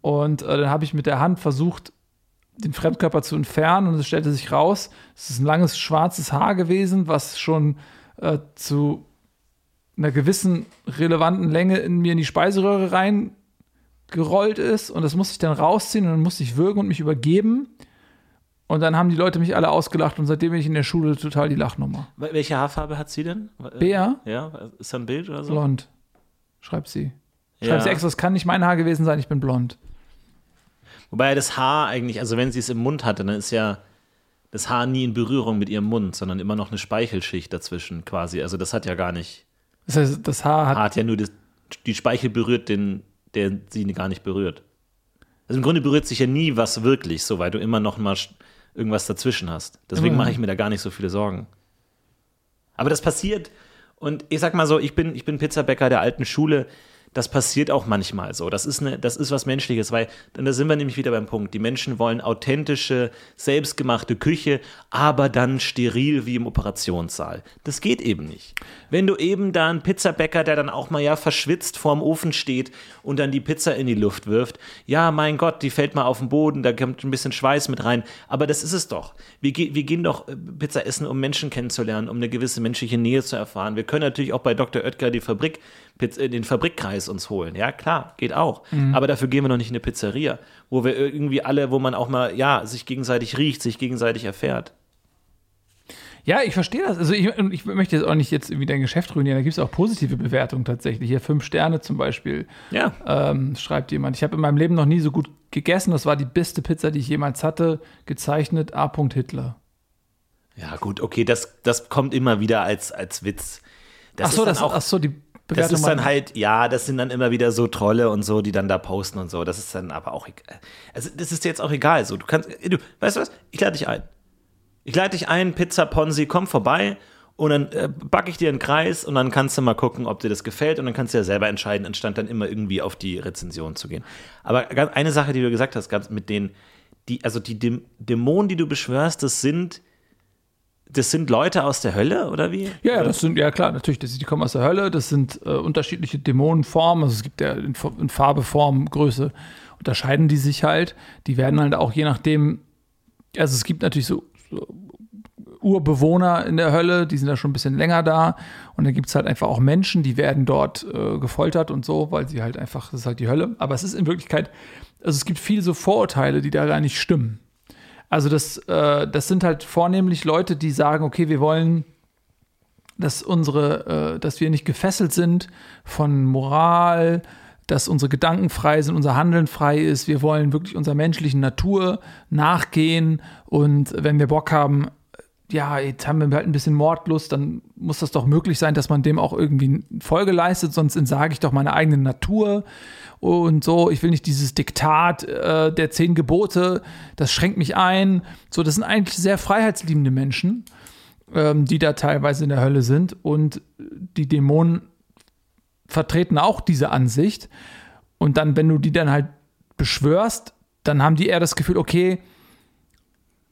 Und äh, dann habe ich mit der Hand versucht, den Fremdkörper zu entfernen und es stellte sich raus, es ist ein langes schwarzes Haar gewesen, was schon äh, zu einer gewissen relevanten Länge in mir in die Speiseröhre reingerollt ist und das musste ich dann rausziehen und dann musste ich würgen und mich übergeben. Und dann haben die Leute mich alle ausgelacht und seitdem bin ich in der Schule total die Lachnummer. Wel- Welche Haarfarbe hat sie denn? Äh, Bea? Ja, ist da ein Bild oder so? Blond, schreibt sie. Schreibt Ja. sie extra, es kann nicht mein Haar gewesen sein, ich bin blond. Wobei das Haar eigentlich, also wenn sie es im Mund hatte, dann ist ja das Haar nie in Berührung mit ihrem Mund, sondern immer noch eine Speichelschicht dazwischen quasi. Also das hat ja gar nicht. Das heißt, das Haar hat. Hat ja nur das, die Speichel berührt den, der sie gar nicht berührt. Also im Grunde berührt sich ja nie was wirklich, so weil du immer noch mal irgendwas dazwischen hast. Deswegen mache ich mir da gar nicht so viele Sorgen. Aber das passiert und ich sag mal so, ich bin, ich bin Pizzabäcker der alten Schule. Das passiert auch manchmal so. Das ist, eine, das ist was Menschliches, weil da sind wir nämlich wieder beim Punkt. Die Menschen wollen authentische, selbstgemachte Küche, aber dann steril wie im Operationssaal. Das geht eben nicht. Wenn du eben da einen Pizzabäcker, der dann auch mal ja verschwitzt vorm Ofen steht und dann die Pizza in die Luft wirft, ja, mein Gott, die fällt mal auf den Boden, da kommt ein bisschen Schweiß mit rein. Aber das ist es doch. Wir, wir gehen doch äh, Pizza essen, um Menschen kennenzulernen, um eine gewisse menschliche Nähe zu erfahren. Wir können natürlich auch bei Dr. Oetker die Fabrik, Piz- äh, den Fabrikkreis uns holen. Ja, klar, geht auch. Aber dafür gehen wir noch nicht in eine Pizzeria, wo wir irgendwie alle, wo man auch mal, ja, sich gegenseitig riecht, sich gegenseitig erfährt. Ja, ich verstehe das. Also ich, ich möchte jetzt auch nicht jetzt irgendwie dein Geschäft ruinieren. Da gibt es auch positive Bewertungen tatsächlich. Hier fünf Sterne zum Beispiel. Ja. Ähm, schreibt jemand. Ich habe in meinem Leben noch nie so gut gegessen. Das war die beste Pizza, die ich jemals hatte. Gezeichnet A. Hitler. Ja, gut, okay, das, das kommt immer wieder als, als Witz. Das Ach so, das, auch, ach so, die das Bewertung ist dann halt, ja, das sind dann immer wieder so Trolle und so, die dann da posten und so. Das ist dann aber auch egal. Also, das ist jetzt auch egal. So, du kannst, du, weißt du was? Ich lade dich ein. Ich lade dich ein, Pizza Ponzi, komm vorbei und dann äh, backe ich dir einen Kreis und dann kannst du mal gucken, ob dir das gefällt und dann kannst du ja selber entscheiden, anstatt dann immer irgendwie auf die Rezension zu gehen. Aber eine Sache, die du gesagt hast, ganz mit den, die, also die Däm- Dämonen, die du beschwörst, das sind, das sind Leute aus der Hölle oder wie? Ja, ja, das sind, ja klar, natürlich, das, die kommen aus der Hölle, das sind äh, unterschiedliche Dämonenformen, also es gibt ja in, in Farbe, Form, Größe, unterscheiden die sich halt. Die werden halt auch je nachdem, also es gibt natürlich so, so Urbewohner in der Hölle, die sind da schon ein bisschen länger da und dann gibt es halt einfach auch Menschen, die werden dort äh, gefoltert und so, weil sie halt einfach, das ist halt die Hölle. Aber es ist in Wirklichkeit, also es gibt viele so Vorurteile, die da gar nicht stimmen. Also das, äh, das sind halt vornehmlich Leute, die sagen, okay, wir wollen, dass unsere, äh, dass wir nicht gefesselt sind von Moral, dass unsere Gedanken frei sind, unser Handeln frei ist. Wir wollen wirklich unserer menschlichen Natur nachgehen. Und wenn wir Bock haben, ja, jetzt haben wir halt ein bisschen Mordlust, dann muss das doch möglich sein, dass man dem auch irgendwie Folge leistet, sonst entsage ich doch meine eigene Natur und so. Ich will nicht dieses Diktat äh, der zehn Gebote, das schränkt mich ein. So, das sind eigentlich sehr freiheitsliebende Menschen, ähm, die da teilweise in der Hölle sind und die Dämonen vertreten auch diese Ansicht. Und dann, wenn du die dann halt beschwörst, dann haben die eher das Gefühl, okay,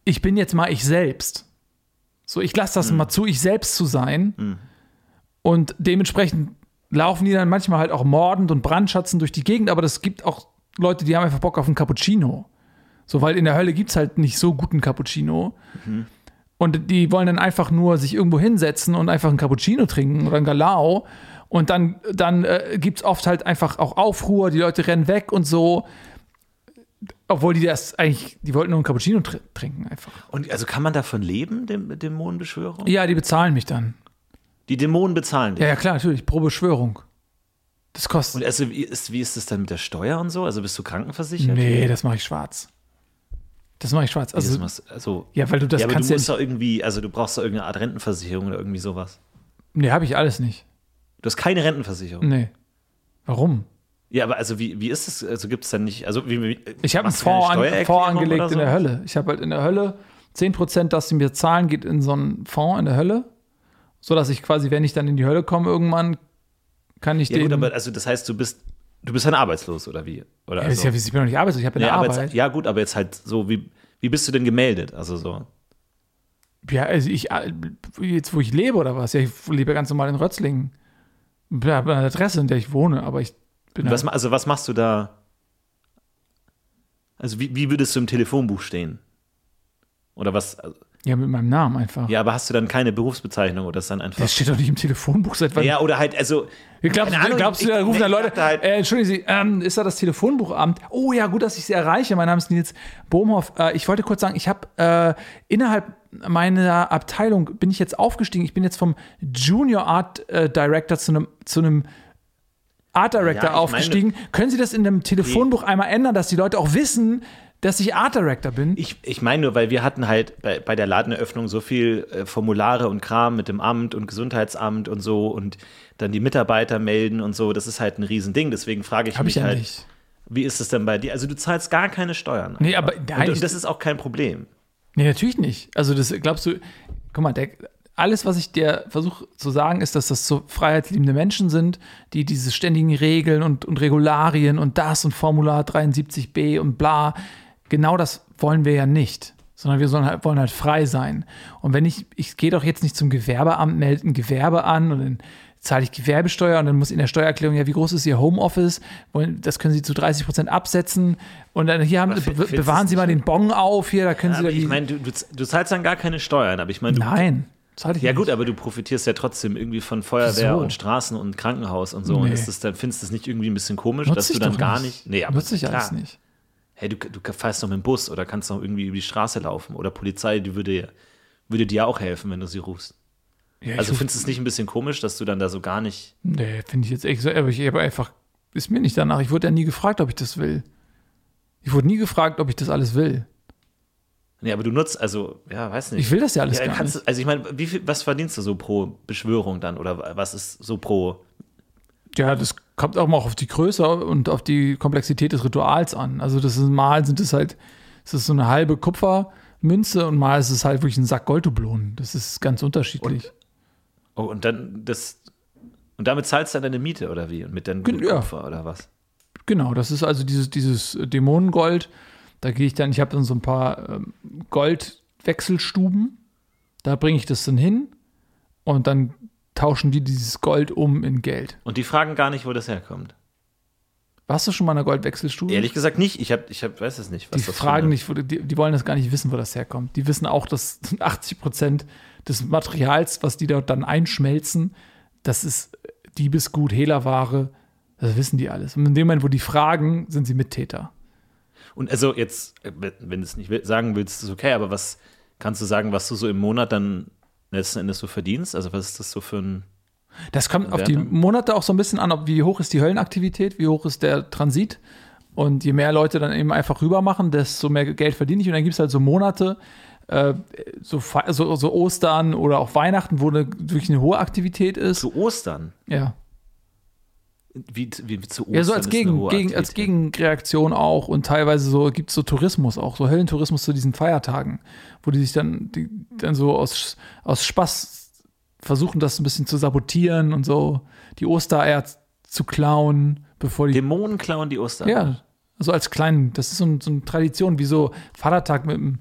ich bin jetzt mal ich selbst. So, ich lasse das mal zu, ich selbst zu sein. Und dementsprechend laufen die dann manchmal halt auch mordend und brandschatzen durch die Gegend, aber das gibt auch Leute, die haben einfach Bock auf einen Cappuccino. So, weil in der Hölle gibt es halt nicht so guten Cappuccino. Und die wollen dann einfach nur sich irgendwo hinsetzen und einfach einen Cappuccino trinken oder einen Galao. Und dann, dann äh, gibt es oft halt einfach auch Aufruhr, die Leute rennen weg und so. Obwohl die das eigentlich, die wollten nur einen Cappuccino tr trinken einfach. Und also kann man davon leben, Däm Dämonenbeschwörung? Ja, die bezahlen mich dann. Die Dämonen bezahlen dich. Ja, ja, klar, natürlich, pro Beschwörung. Das kostet. Und also wie ist, wie ist das dann mit der Steuer und so? Also bist du krankenversichert? nee, das mache ich schwarz. Das mache ich schwarz. Wie das Also, machst, also, ja, weil du das ja, aber kannst du ja musst doch irgendwie, also du brauchst doch irgendeine Art Rentenversicherung oder irgendwie sowas. Nee, habe ich alles nicht. Du hast keine Rentenversicherung. Nee. Warum? Ja, aber also wie, wie ist es? Also gibt es dann nicht, also wie, wie Ich habe einen Fonds, an, Fonds angelegt oder in der so? Hölle. Ich habe halt in der Hölle 10%, das sie mir zahlen, geht in so einen Fonds in der Hölle. So dass ich quasi, wenn ich dann in die Hölle komme, irgendwann kann ich Ja den. gut, aber also das heißt, du bist du bist dann arbeitslos oder wie? Oder Ja, also, ich bin noch nicht arbeitslos, ich habe eine ja, Arbeit. jetzt, ja gut, aber jetzt halt so wie wie bist du denn gemeldet? Also so. Ja, also ich, äh, jetzt wo ich lebe oder was? Ja, ich lebe ganz normal in Rötzlingen. Ich habe eine Adresse, in der ich wohne, aber ich bin Was, also was machst du da? Also wie, wie würdest du im Telefonbuch stehen? Oder was? also- ja mit meinem Namen einfach. Ja, aber hast du dann keine Berufsbezeichnung oder ist dann einfach. Das steht doch nicht im Telefonbuch seit wann. Ja, oder halt, also. Glaubst, Ahnung, glaubst du, da rufen dann Leute, halt- äh, entschuldigen Sie, ähm, ist da das Telefonbuchamt? Oh ja, gut, dass ich Sie erreiche. Mein Name ist Nils Bohmhoff. Äh, ich wollte kurz sagen, ich habe äh, innerhalb meiner Abteilung bin ich jetzt aufgestiegen. Ich bin jetzt vom Junior Art äh, Director zu einem zu einem Art Director Ja, ich meine- aufgestiegen. Können Sie das in dem Telefonbuch einmal ändern, dass die Leute auch wissen, dass ich Art Director bin? Ich, ich meine nur, weil wir hatten halt bei, bei der Ladeneröffnung so viel äh, Formulare und Kram mit dem Amt und Gesundheitsamt und so und dann die Mitarbeiter melden und so. Das ist halt ein Riesending. Deswegen frage ich Habe mich ich ja halt, nicht. wie ist es denn bei dir? Also du zahlst gar keine Steuern. Nee, aber nein, und, und das ist auch kein Problem. Nee, natürlich nicht. Also das glaubst du, guck mal, der, alles, was ich dir versuche zu sagen, ist, dass das so freiheitsliebende Menschen sind, die diese ständigen Regeln und, und Regularien und das und Formular 73b und bla, genau das wollen wir ja nicht. Sondern wir halt, wollen halt frei sein. Und wenn ich, ich gehe doch jetzt nicht zum Gewerbeamt, melde ein Gewerbe an und dann zahle ich Gewerbesteuer und dann muss in der Steuererklärung, ja, wie groß ist Ihr Homeoffice? Das können Sie zu 30 Prozent absetzen. Und dann hier haben, be bewahren es Sie mal den Bon auf, hier, da können Sie da die. ich meine, du, du, du zahlst dann gar keine Steuern, aber ich meine, Nein, zahle ich Ja nicht. gut, aber du profitierst ja trotzdem irgendwie von Feuerwehr Wieso? und Straßen und Krankenhaus und so. Und Nee. ist das dann, findest du das nicht irgendwie ein bisschen komisch, Nutze dass du dann gar nicht. nicht. Nee, aber Nutze ich alles nicht. Hey, du, du fährst doch mit dem Bus oder kannst noch irgendwie über die Straße laufen. Oder Polizei, die würde, würde dir auch helfen, wenn du sie rufst. Ja, Also findest du es nicht ein bisschen komisch, dass du dann da so gar nicht. Nee, finde ich jetzt echt so, aber ich habe einfach, ist mir nicht danach. Ich wurde ja nie gefragt, ob ich das will. Ich wurde nie gefragt, ob ich das alles will. Nee, aber du nutzt, also, ja, weiß nicht. Ich will das ja alles ja, gar nicht. du- Also ich meine, wie viel, was verdienst du so pro Beschwörung dann? Oder was ist so pro. Ja, das kommt auch mal auf die Größe und auf die Komplexität des Rituals an. Also das ist mal sind es halt, es ist so eine halbe Kupfermünze und mal ist es halt wirklich ein Sack Golddublonen. Das ist ganz unterschiedlich. Oh, und dann das. Und damit zahlst du dann deine Miete oder wie? Und mit deinem Gen- ja. Kupfer oder was? Genau, das ist also dieses, dieses Dämonengold. Da gehe ich dann, ich habe dann so ein paar ähm, Goldwechselstuben. Da bringe ich das dann hin und dann tauschen die dieses Gold um in Geld. Und die fragen gar nicht, wo das herkommt. Warst du schon mal in einer Goldwechselstube? Ehrlich gesagt nicht. Ich, hab, ich hab, weiß es nicht. Was die das fragen nicht, wo, die, die wollen das gar nicht wissen, wo das herkommt. Die wissen auch, dass <laughs> 80 Prozent des Materials, was die dort dann einschmelzen, das ist Diebesgut, Hehlerware. Das wissen die alles. Und in dem Moment, wo die fragen, sind sie Mittäter. Und also jetzt, äh, wenn du es nicht sagen willst, ist okay, aber was kannst du sagen, was du so im Monat dann letzten Endes so verdienst? Also was ist das so für ein. Das kommt auf die? Monate auch so ein bisschen an, ob wie hoch ist die Höllenaktivität, wie hoch ist der Transit. Und je mehr Leute dann eben einfach rüber machen, desto mehr Geld verdiene ich. Und dann gibt es halt so Monate, äh, so, so, so Ostern oder auch Weihnachten, wo eine, wirklich eine hohe Aktivität ist. Zu Ostern. Ja. Wie, wie, zu Ostern Ja, so als, Gegen, gegen, als. Gegenreaktion auch und teilweise so gibt es so Tourismus auch, so Höllentourismus zu diesen Feiertagen, wo die sich dann, die, dann so aus, aus Spaß versuchen, das ein bisschen zu sabotieren und so die Ostereier zu klauen, bevor die. Dämonen klauen die Ostern. ja, so als kleinen, das ist so, ein, so eine Tradition, wie so Vatertag mit dem,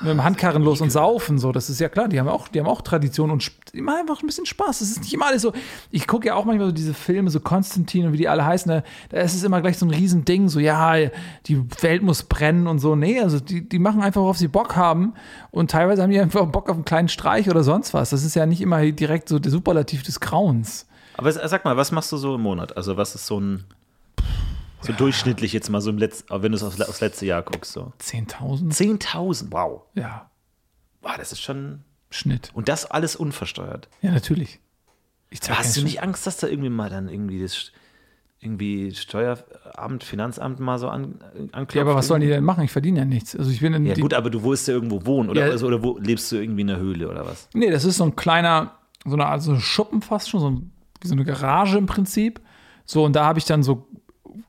mit dem Handkarren los und saufen, so, das ist ja klar, die haben auch, die haben auch Tradition und immer einfach ein bisschen Spaß. Das ist nicht immer alles so, ich gucke ja auch manchmal so diese Filme, so Konstantin und wie die alle heißen, da, da ist es immer gleich so ein Riesending, so, ja, die Welt muss brennen und so. Nee, also die, die machen einfach, worauf sie Bock haben und teilweise haben die einfach Bock auf einen kleinen Streich oder sonst was. Das ist ja nicht immer direkt so der Superlativ des Grauens. Aber sag mal, was machst du so im Monat? Also was ist so ein so durchschnittlich jetzt mal so im letzten, wenn du es aufs, aufs letzte Jahr guckst so. 10.000? 10.000, wow. Ja, Wow, das ist schon Schnitt. und das alles unversteuert. Ja, natürlich. Hast du Schnitt. nicht Angst, dass da irgendwie mal dann irgendwie das irgendwie Steueramt, Finanzamt mal so an, anklopft? Ja, aber was sollen die denn machen? Ich verdiene ja nichts. Also ich bin in Ja gut, aber du willst ja irgendwo wohnen oder, Ja. also, oder wo lebst du irgendwie in der Höhle oder was? Nee, das ist so ein kleiner, so eine Art so Schuppen fast schon, so, ein, so eine Garage im Prinzip. So, und da habe ich dann so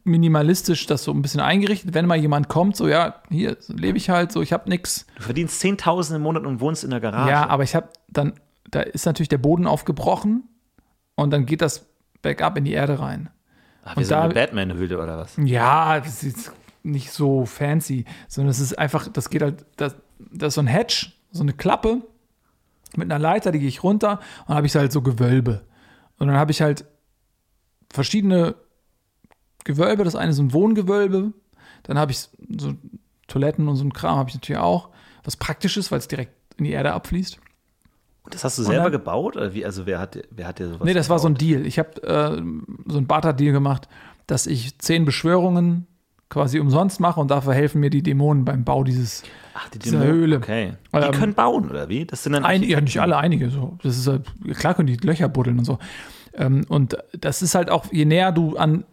minimalistisch das so ein bisschen eingerichtet. Wenn mal jemand kommt, so, ja, hier so lebe ich halt so, ich habe nichts. Du verdienst 10.000 im Monat und wohnst in der Garage. Ja, aber ich habe dann, da ist natürlich der Boden aufgebrochen und dann geht das bergab in die Erde rein. Ach, wir und sind da- eine Batman-Höhle oder was? Ja, das ist nicht so fancy, sondern es ist einfach, das geht halt, das, das ist so ein Hatch, so eine Klappe mit einer Leiter, die gehe ich runter und dann habe ich halt so Gewölbe. Und dann habe ich halt verschiedene Gewölbe. Das eine ist ein Wohngewölbe, dann habe ich so Toiletten und so ein Kram habe ich natürlich auch, was praktisch ist, weil es direkt in die Erde abfließt. Und das hast du selber dann- gebaut? Oder wie, also wer hat, dir- wer hat dir sowas Nee, das war so ein gebaut? Deal. Ich habe äh, so ein Barter-Deal gemacht, dass ich zehn Beschwörungen quasi umsonst mache und dafür helfen mir die Dämonen beim Bau dieses. Ach, die dieser Dämonen. Höhle. Okay. Die Ähm, können bauen, oder wie? Das sind dann Ein, ja, nicht alle, einige. So. Das ist halt, klar können die Löcher buddeln und so. Ähm, und das ist halt auch, je näher du an,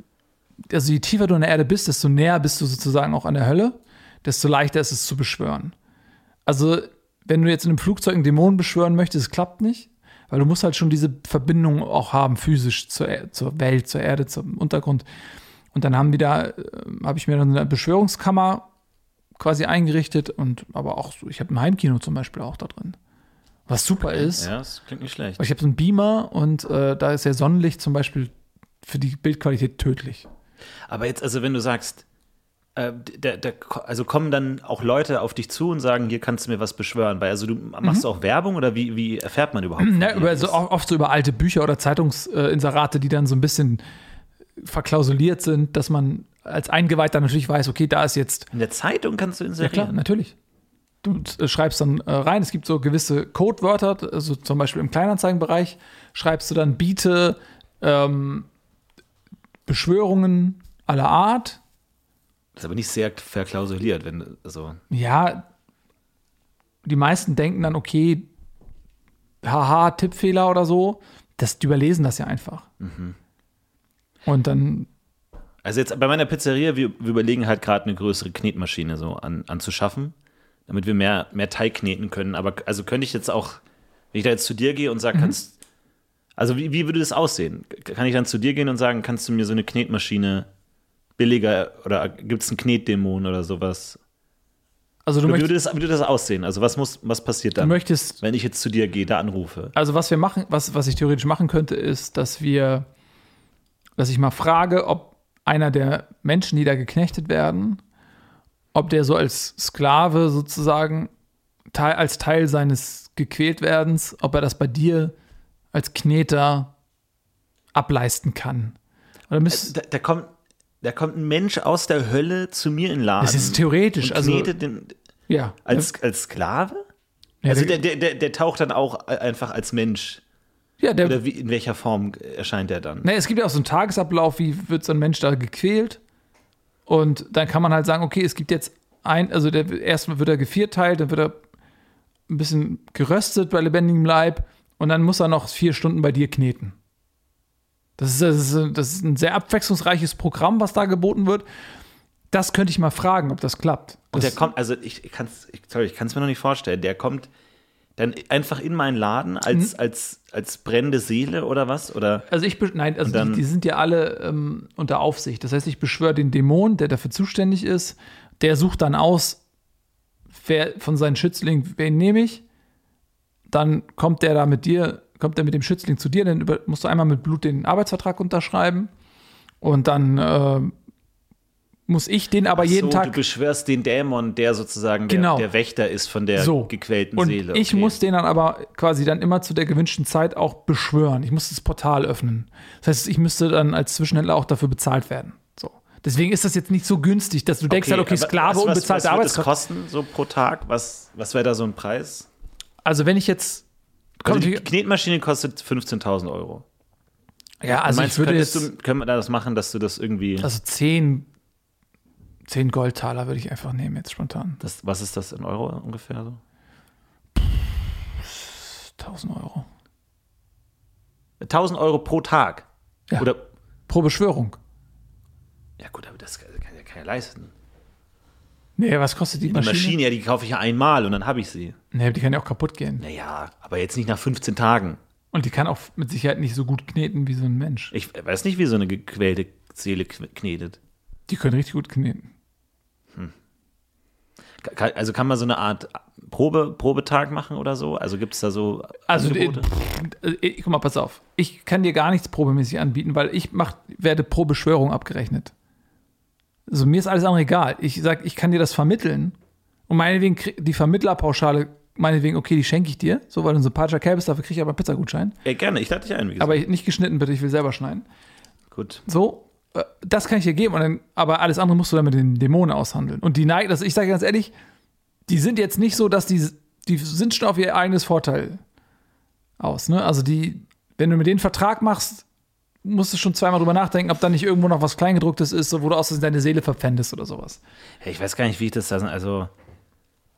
also je tiefer du in der Erde bist, desto näher bist du sozusagen auch an der Hölle, desto leichter ist es zu beschwören. Also, wenn du jetzt in einem Flugzeug einen Dämon beschwören möchtest, klappt nicht, weil du musst halt schon diese Verbindung auch haben, physisch zur, Er- zur Welt, zur Erde, zum Untergrund. Und dann haben die da, äh, habe ich mir dann eine Beschwörungskammer quasi eingerichtet und aber auch so, ich habe ein Heimkino zum Beispiel auch da drin. Was super ist, Ja, das klingt nicht schlecht. ich habe so einen Beamer und äh, da ist ja Sonnenlicht zum Beispiel für die Bildqualität tödlich. Aber jetzt, also wenn du sagst, äh, der, der, also kommen dann auch Leute auf dich zu und sagen, hier kannst du mir was beschwören. Weil also du machst du auch Werbung oder wie, wie erfährt man überhaupt? von Ja, dir? Mhm. über, so, oft so über alte Bücher oder Zeitungsinserate, die dann so ein bisschen verklausuliert sind, dass man als Eingeweihter natürlich weiß, okay, da ist jetzt in der Zeitung kannst du Ja inserieren. klar, natürlich. Du äh, schreibst dann äh, rein, es gibt so gewisse Codewörter, also zum Beispiel im Kleinanzeigenbereich schreibst du dann biete ähm, Beschwörungen aller Art. Das ist aber nicht sehr verklausuliert, wenn du- also Ja, die meisten denken dann, okay, haha, Tippfehler oder so. Das, die überlesen das ja einfach. Und dann, Also jetzt bei meiner Pizzeria, wir, wir überlegen halt gerade eine größere Knetmaschine so an, anzuschaffen. damit wir mehr, mehr Teig kneten können. Aber also könnte ich jetzt auch, wenn ich da jetzt zu dir gehe und sage, kannst, also wie, wie würde das aussehen? Kann ich dann zu dir gehen und sagen, kannst du mir so eine Knetmaschine billiger oder gibt es einen Knetdämon oder sowas? Also du wie möchtest, würde, das, wie würde das aussehen? Also was muss, was passiert du dann, möchtest wenn ich jetzt zu dir gehe, da anrufe? Also was wir machen, was, was ich theoretisch machen könnte, ist, dass wir, dass ich mal frage, ob einer der Menschen, die da geknechtet werden, ob der so als Sklave sozusagen als Teil seines Gequältwerdens, ob er das bei dir als Kneter ableisten kann. Oder müsst, Da, da, kommt, da kommt ein Mensch aus der Hölle zu mir in den Laden. das ist theoretisch, also den, ja. als, als Sklave? ja, Also der, der, der, der, taucht dann auch einfach als Mensch. ja, der, Oder wie, in welcher Form erscheint er dann? Ne, es gibt ja auch so einen Tagesablauf, wie wird so ein Mensch da gequält. Und dann kann man halt sagen, okay, es gibt jetzt ein, also der erstmal wird er gevierteilt, dann wird er ein bisschen geröstet bei lebendigem Leib und dann muss er noch vier Stunden bei dir kneten. Das ist, das ist, das ist ein sehr abwechslungsreiches Programm, was da geboten wird. Das könnte ich mal fragen, ob das klappt. Und Das, der kommt, also ich, kann es ich, sorry, ich kann's mir noch nicht vorstellen, der kommt dann einfach in meinen Laden als, Mhm. als, als brennende Seele oder was? Oder Also ich, nein, also die, die sind ja alle ähm, unter Aufsicht. Das heißt, ich beschwöre den Dämon, der dafür zuständig ist. Der sucht dann aus, wer von seinen Schützlingen, wen nehme ich. Dann kommt der da mit dir, kommt der mit dem Schützling zu dir, dann über, musst du einmal mit Blut den Arbeitsvertrag unterschreiben. Und dann äh, muss ich den aber jeden so, Tag. du beschwörst den Dämon, der sozusagen der, Genau. der Wächter ist von der so. gequälten und Seele. ich Okay. muss den dann aber quasi dann immer zu der gewünschten Zeit auch beschwören. Ich muss das Portal öffnen. Das heißt, ich müsste dann als Zwischenhändler auch dafür bezahlt werden. So. Deswegen ist das jetzt nicht so günstig, dass du denkst, halt, okay, Sklave, was, was, unbezahlte was wird das Arbeitskraft. kosten so pro Tag? Was, was wäre da so ein Preis? Also wenn ich jetzt Also die Knetmaschine kostet 15.000 Euro. ja, also Meinst ich würde du, jetzt du, können wir das machen, dass du das irgendwie. also 10 10 Goldtaler würde ich einfach nehmen jetzt spontan. das, was ist das in Euro ungefähr so? 1000 Euro 1000 Euro pro Tag. Ja. Oder. pro Beschwörung. Ja, gut, aber das kann, kann ja keiner leisten. Nee, was kostet die Die Maschine? Maschine, ja, die kaufe ich ja einmal und dann habe ich sie. Nee, die kann ja auch kaputt gehen. Naja, aber jetzt nicht nach 15 Tagen. Und die kann auch mit Sicherheit nicht so gut kneten wie so ein Mensch. Ich weiß nicht, wie so eine gequälte Seele knetet. Die können richtig gut kneten. Ka- Also kann man so eine Art Probe, Probetag machen oder so? Also gibt es da so Also, Angebote? äh, äh, guck mal, pass auf. Ich kann dir gar nichts probemäßig anbieten, weil ich mach, werde pro Beschwörung abgerechnet. Also mir ist alles andere egal. Ich sag, ich kann dir das vermitteln und meinetwegen die Vermittlerpauschale, meinetwegen, okay, die schenke ich dir, so weil du ein sympathischer Kerl bist, dafür kriege ich aber einen Pizzagutschein. Ja, gerne, ich lade dich ein, wie gesagt. Aber nicht geschnitten, bitte, ich will selber schneiden. Gut. So, äh, das kann ich dir geben, und dann, aber alles andere musst du dann mit den Dämonen aushandeln. Und die neigen, ich sage ganz ehrlich, die sind jetzt nicht so, dass die, die sind schon auf ihr eigenes Vorteil aus. Ne? Also die, wenn du mit denen Vertrag machst, musst du schon zweimal drüber nachdenken, ob da nicht irgendwo noch was Kleingedrucktes ist, wo du aus Versehen deine Seele verpfändest oder sowas. Ja, ich weiß gar nicht, wie ich das dann, also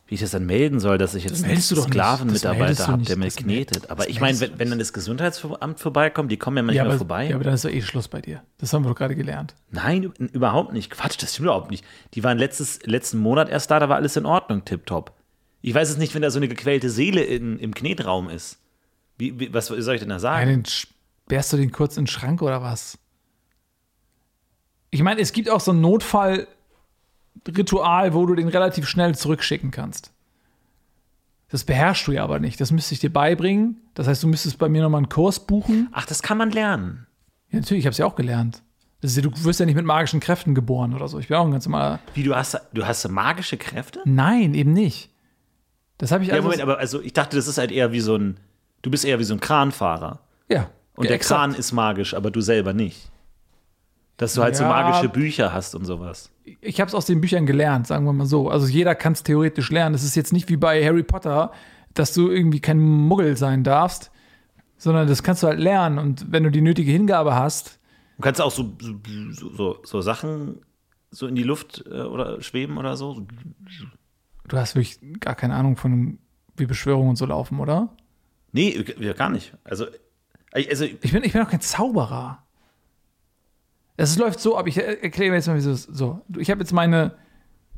wie ich das dann melden soll, dass ich jetzt einen Sklavenmitarbeiter habe, der mir knetet. Aber ich meine, wenn, wenn dann das Gesundheitsamt vorbeikommt, die kommen ja manchmal aber, vorbei. ja, aber dann ist doch eh Schluss bei dir. Das haben wir doch gerade gelernt. Nein, überhaupt nicht. Quatsch, das stimmt überhaupt nicht. Die waren letztes, letzten Monat erst da, da war alles in Ordnung, tipptopp. Ich weiß es nicht, wenn da so eine gequälte Seele in, im Knetraum ist. Wie, wie, was soll ich denn da sagen? Einen sperrst du den kurz in den Schrank oder was? Ich meine, es gibt auch so ein Notfallritual, wo du den relativ schnell zurückschicken kannst. Das beherrschst du ja aber nicht. Das müsste ich dir beibringen. Das heißt, du müsstest bei mir nochmal einen Kurs buchen. Ach, das kann man lernen. Ja, natürlich, ich habe es ja auch gelernt. Das ist du wirst ja nicht mit magischen Kräften geboren oder so. Ich bin auch ein ganz normaler. Wie, du hast, du hast magische Kräfte? Nein, eben nicht. Das habe ich Ja, also. Moment, aber also ich dachte, das ist halt eher wie so ein, du bist eher wie so ein Kranfahrer. ja. Und ja, der exakt. Kran ist magisch, aber du selber nicht. Dass du halt so Ja. magische Bücher hast und sowas. ich habe es aus den Büchern gelernt, sagen wir mal so. Also jeder kann es theoretisch lernen. Es ist jetzt nicht wie bei Harry Potter, dass du irgendwie kein Muggel sein darfst, sondern das kannst du halt lernen. Und wenn du die nötige Hingabe hast, Du kannst auch so, so, so, so Sachen so in die Luft äh, oder schweben oder so. du hast wirklich gar keine Ahnung von wie Beschwörungen und so laufen, oder? Nee, gar nicht. Also, also Ich bin, ich bin auch kein Zauberer. Es läuft so ab, ich er- erkläre mir jetzt mal, wie es so. Ich habe jetzt meine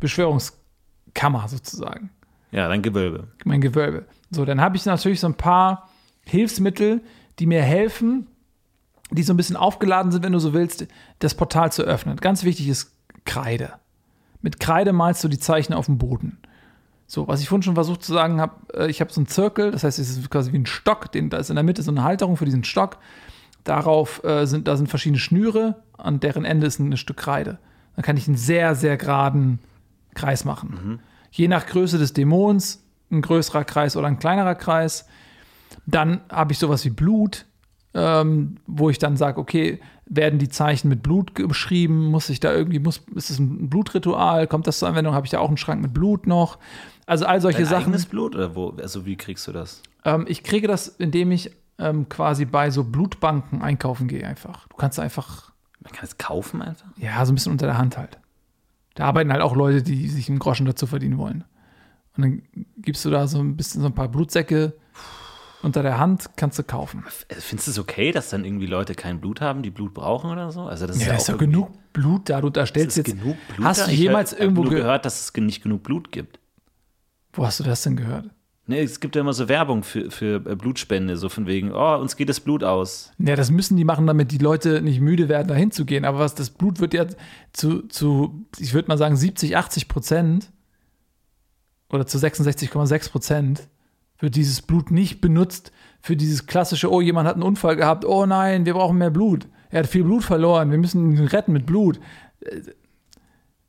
Beschwörungskammer sozusagen. Ja, dein Gewölbe. mein Gewölbe. So, dann habe ich natürlich so ein paar Hilfsmittel, die mir helfen, die so ein bisschen aufgeladen sind, wenn du so willst, das Portal zu öffnen. Ganz wichtig ist Kreide. Mit Kreide malst du die Zeichen auf dem Boden. So, was ich vorhin schon versucht zu sagen habe, äh, ich habe so einen Zirkel, das heißt, es ist quasi wie ein Stock, den, da ist in der Mitte so eine Halterung für diesen Stock. Darauf äh, sind, da sind verschiedene Schnüre, an deren Ende ist ein Stück Kreide. Dann kann ich einen sehr, sehr geraden Kreis machen. Je nach Größe des Dämons, ein größerer Kreis oder ein kleinerer Kreis. Dann habe ich sowas wie Blut, ähm, wo ich dann sage, okay, werden die Zeichen mit Blut geschrieben? Muss ich da irgendwie, muss, ist es ein Blutritual? Kommt das zur Anwendung? Habe ich da auch einen Schrank mit Blut noch? Also all solche Dein Sachen. eigenes Blut oder wo? Also wie kriegst du das? Ähm, ich kriege das, indem ich ähm, quasi bei so Blutbanken einkaufen gehe einfach. Du kannst einfach, Man kann es kaufen einfach? ja, so ein bisschen unter der Hand halt. Da arbeiten halt auch Leute, die sich einen Groschen dazu verdienen wollen. Und dann gibst du da so ein bisschen so ein paar Blutsäcke unter der Hand, kannst du kaufen. Also findest du es okay, dass dann irgendwie Leute kein Blut haben, die Blut brauchen oder so? Also das Ja, ist da ja ist doch genug Blut da. Du da stellst jetzt. genug Blut hast da? du Ich jemals hab irgendwo nur ge gehört, dass es nicht genug Blut gibt? Wo hast du das denn gehört? Nee, es gibt ja immer so Werbung für, für äh, Blutspende, so von wegen, oh, uns geht das Blut aus. Ja, das müssen die machen, damit die Leute nicht müde werden, da hinzugehen. Aber was das Blut wird ja zu, zu ich würde mal sagen, 70, 80 Prozent oder zu 66,6 Prozent wird dieses Blut nicht benutzt für dieses klassische, oh, jemand hat einen Unfall gehabt, oh nein, wir brauchen mehr Blut. Er hat viel Blut verloren, wir müssen ihn retten mit Blut.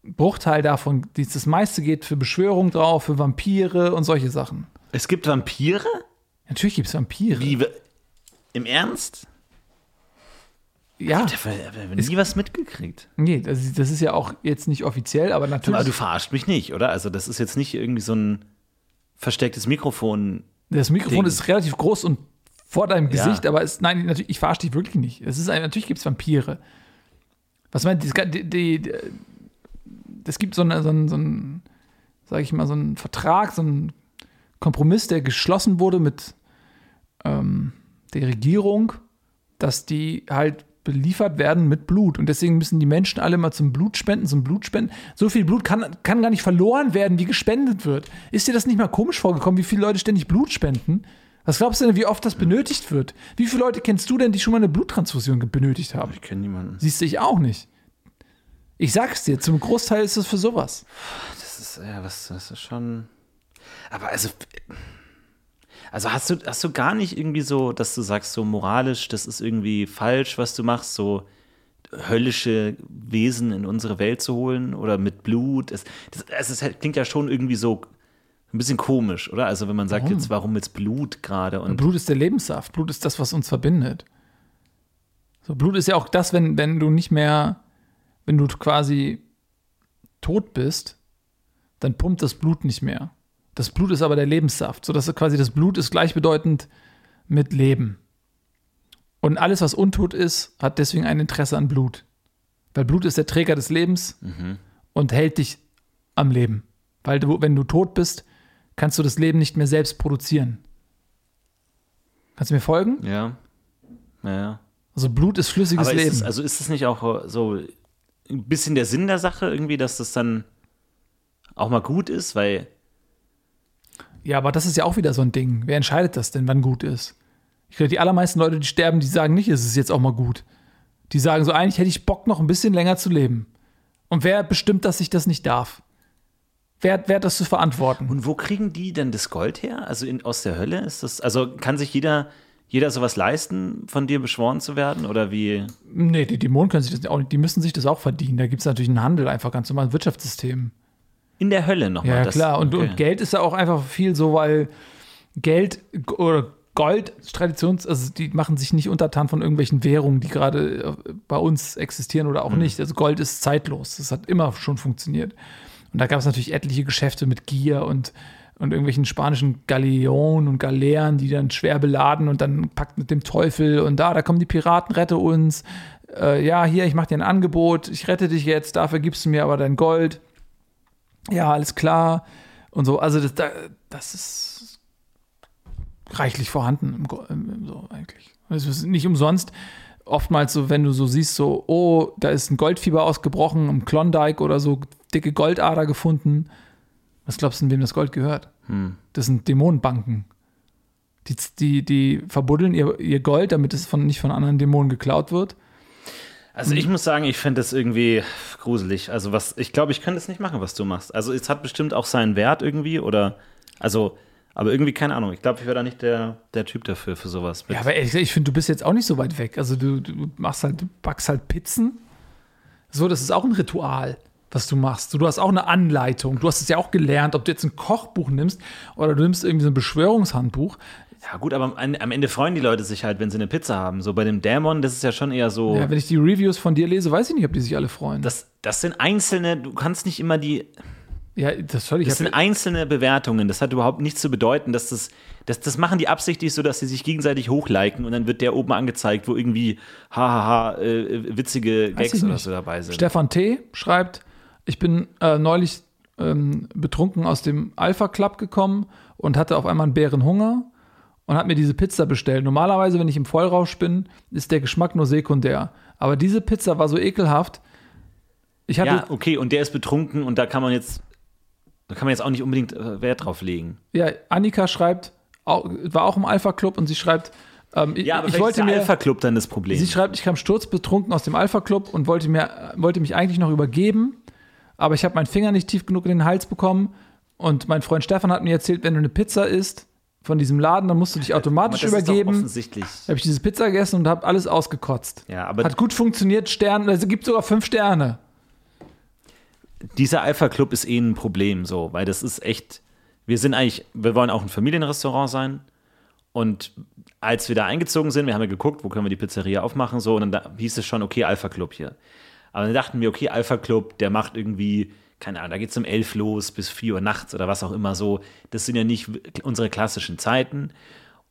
Bruchteil davon, das meiste geht für Beschwörung drauf, für Vampire und solche Sachen. Es gibt Vampire? Natürlich gibt es Vampire. Wie? Im Ernst? Ja, Ich habe nie was mitgekriegt. nee, das, ist- das ist ja auch jetzt nicht offiziell, aber natürlich. Aber du verarscht mich nicht, oder? Also das ist jetzt nicht irgendwie so ein verstecktes Mikrofon. Das Mikrofon Ding. ist relativ groß und vor deinem Ja. Gesicht, aber es, nein, natürlich, ich verarsche dich wirklich nicht. Es ist natürlich gibt es Vampire. Was meint die, die, die es gibt so, eine, so einen, so einen, sag ich mal, so einen Vertrag, so einen Kompromiss, der geschlossen wurde mit ähm, der Regierung, dass die halt beliefert werden mit Blut. Und deswegen müssen die Menschen alle mal zum Blutspenden, zum Blutspenden. So viel Blut kann, kann gar nicht verloren werden, wie gespendet wird. Ist dir das nicht mal komisch vorgekommen, wie viele Leute ständig Blut spenden? Was glaubst du denn, wie oft das benötigt wird? Wie viele Leute kennst du denn, die schon mal eine Bluttransfusion benötigt haben? Ich kenne niemanden. Siehst du, ich auch nicht. Ich sag's dir, zum Großteil ist es für sowas. Das ist, ja, was, das ist schon. Aber also. Also hast du, hast du gar nicht irgendwie so, dass du sagst, so moralisch, das ist irgendwie falsch, was du machst, so höllische Wesen in unsere Welt zu holen oder mit Blut. Es, das, es ist, halt- klingt ja schon irgendwie so ein bisschen komisch, oder? Also wenn man sagt Warum? jetzt, warum jetzt Blut gerade und Blut ist der Lebenssaft. Blut ist das, was uns verbindet. So, Blut ist ja auch das, wenn, wenn du nicht mehr, wenn du quasi tot bist, dann pumpt das Blut nicht mehr. Das Blut ist aber der Lebenssaft, sodass quasi das Blut ist gleichbedeutend mit Leben. Und alles, was untot ist, hat deswegen ein Interesse an Blut. Weil Blut ist der Träger des Lebens und hält dich am Leben. Weil du, wenn du tot bist, kannst du das Leben nicht mehr selbst produzieren. Kannst du mir folgen? ja. Ja. Also Blut ist flüssiges ist Leben. es, also ist es nicht auch so ein bisschen der Sinn der Sache irgendwie, dass das dann auch mal gut ist, weil ja, aber das ist ja auch wieder so ein Ding. Wer entscheidet das denn, wann gut ist? Ich glaube, die allermeisten Leute, die sterben, die sagen nicht, es ist jetzt auch mal gut. Die sagen so, eigentlich hätte ich Bock, noch ein bisschen länger zu leben. Und wer bestimmt, dass ich das nicht darf? Wer, wer hat das zu verantworten? Und wo kriegen die denn das Gold her? Also in, aus der Hölle ist das, also kann sich jeder, jeder sowas leisten, von dir beschworen zu werden? Oder wie? Nee, die Dämonen können sich das auch nicht, die müssen sich das auch verdienen. Da gibt es natürlich einen Handel, einfach ganz normal ein Wirtschaftssystem. In der Hölle nochmal. Ja, das, klar. Und, okay. und Geld ist ja auch einfach viel so, weil Geld oder Gold, Traditions, also die machen sich nicht untertan von irgendwelchen Währungen, die gerade äh, bei uns existieren oder auch nicht. Also Gold ist zeitlos. Das hat immer schon funktioniert. Und da gab es natürlich etliche Geschäfte mit Gier und, und irgendwelchen spanischen Galeonen und Galeeren, die dann schwer beladen und dann packt mit dem Teufel und da, da kommen die Piraten, rette uns. Äh, ja, hier, ich mache dir ein Angebot, ich rette dich jetzt, dafür gibst du mir aber dein Gold ja, alles klar und so. Also das, da- das ist reichlich vorhanden im so eigentlich. Es ist nicht umsonst oftmals so, wenn du so siehst, so, oh, da ist ein Goldfieber ausgebrochen im Klondike oder so dicke Goldader gefunden. Was glaubst du, wem das Gold gehört? Das sind Dämonenbanken. Die, die, die verbuddeln ihr, ihr Gold, damit es von, nicht von anderen Dämonen geklaut wird. Also ich muss sagen, ich finde das irgendwie gruselig. Also was, ich glaube, ich kann das nicht machen, was du machst. Also es hat bestimmt auch seinen Wert irgendwie oder, also, aber irgendwie keine Ahnung. Ich glaube, ich wäre da nicht der, der Typ dafür, für sowas. Ja, aber ich, ich finde, du bist jetzt auch nicht so weit weg. Also du, du machst halt, du backst halt Pizzen. So, das ist auch ein Ritual, was du machst. Du, du hast auch eine Anleitung. Du hast es ja auch gelernt, ob du jetzt ein Kochbuch nimmst oder du nimmst irgendwie so ein Beschwörungshandbuch. Ja gut, aber am, am Ende freuen die Leute sich halt, wenn sie eine Pizza haben. So bei dem Dämon, das ist ja schon eher so, Ja, wenn ich die Reviews von dir lese, weiß ich nicht, ob die sich alle freuen. das, das sind einzelne, du kannst nicht immer die, ja, das soll ich Das sind einzelne Bewertungen. Das hat überhaupt nichts zu bedeuten, dass das, das, das machen die absichtlich so, dass sie sich gegenseitig hochliken und dann wird der oben angezeigt, wo irgendwie hahaha äh, witzige Gags oder so dabei sind. Stefan T. schreibt, ich bin äh, neulich ähm, betrunken aus dem Alpha Club gekommen und hatte auf einmal einen Bärenhunger und habe mir diese Pizza bestellt. Normalerweise, wenn ich im Vollrausch bin, ist der Geschmack nur sekundär. Aber diese Pizza war so ekelhaft. Ich hatte, ja, okay, und der ist betrunken und da kann man jetzt, da kann man jetzt auch nicht unbedingt äh, Wert drauf legen. ja, Annika schreibt, war auch im Alpha Club und sie schreibt, ähm, Ja, aber ich wollte ist der mir, Alpha-Club dann das Problem. Sie schreibt, ich kam sturzbetrunken aus dem Alpha-Club und wollte, mir, wollte mich eigentlich noch übergeben, aber ich habe meinen Finger nicht tief genug in den Hals bekommen. Und mein Freund Stefan hat mir erzählt, wenn du eine Pizza isst von diesem Laden, dann musst du dich automatisch das ist doch übergeben. offensichtlich. habe ich diese Pizza gegessen und habe alles ausgekotzt. Ja, aber Hat gut funktioniert, Stern, also gibt sogar fünf Sterne. dieser Alpha-Club ist eh ein Problem, so, weil das ist echt, wir sind eigentlich, wir wollen auch ein Familienrestaurant sein. Und als wir da eingezogen sind, wir haben ja geguckt, wo können wir die Pizzeria aufmachen, so, und dann da, hieß es schon, okay, Alpha-Club hier. Aber dann dachten wir, okay, Alpha-Club, der macht irgendwie, keine Ahnung, da geht es um elf los bis vier Uhr nachts oder was auch immer so. Das sind ja nicht unsere klassischen Zeiten.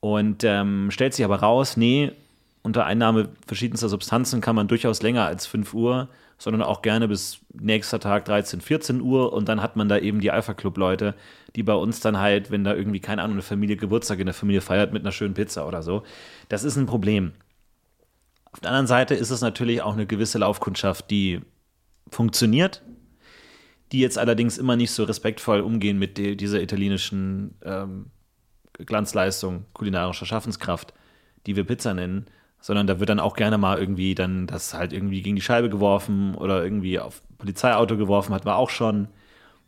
Und ähm, stellt sich aber raus, nee, unter Einnahme verschiedenster Substanzen kann man durchaus länger als 5 Uhr, sondern auch gerne bis nächster Tag 13, 14 Uhr. Und dann hat man da eben die Alpha-Club-Leute, die bei uns dann halt, wenn da irgendwie, keine Ahnung, eine Familie Geburtstag in der Familie feiert mit einer schönen Pizza oder so. Das ist ein Problem. Auf der anderen Seite ist es natürlich auch eine gewisse Laufkundschaft, die funktioniert, die jetzt allerdings immer nicht so respektvoll umgehen mit die, dieser italienischen ähm, Glanzleistung kulinarischer Schaffenskraft, die wir Pizza nennen, sondern da wird dann auch gerne mal irgendwie dann das halt irgendwie gegen die Scheibe geworfen oder irgendwie auf Polizeiauto geworfen, hatten wir auch schon,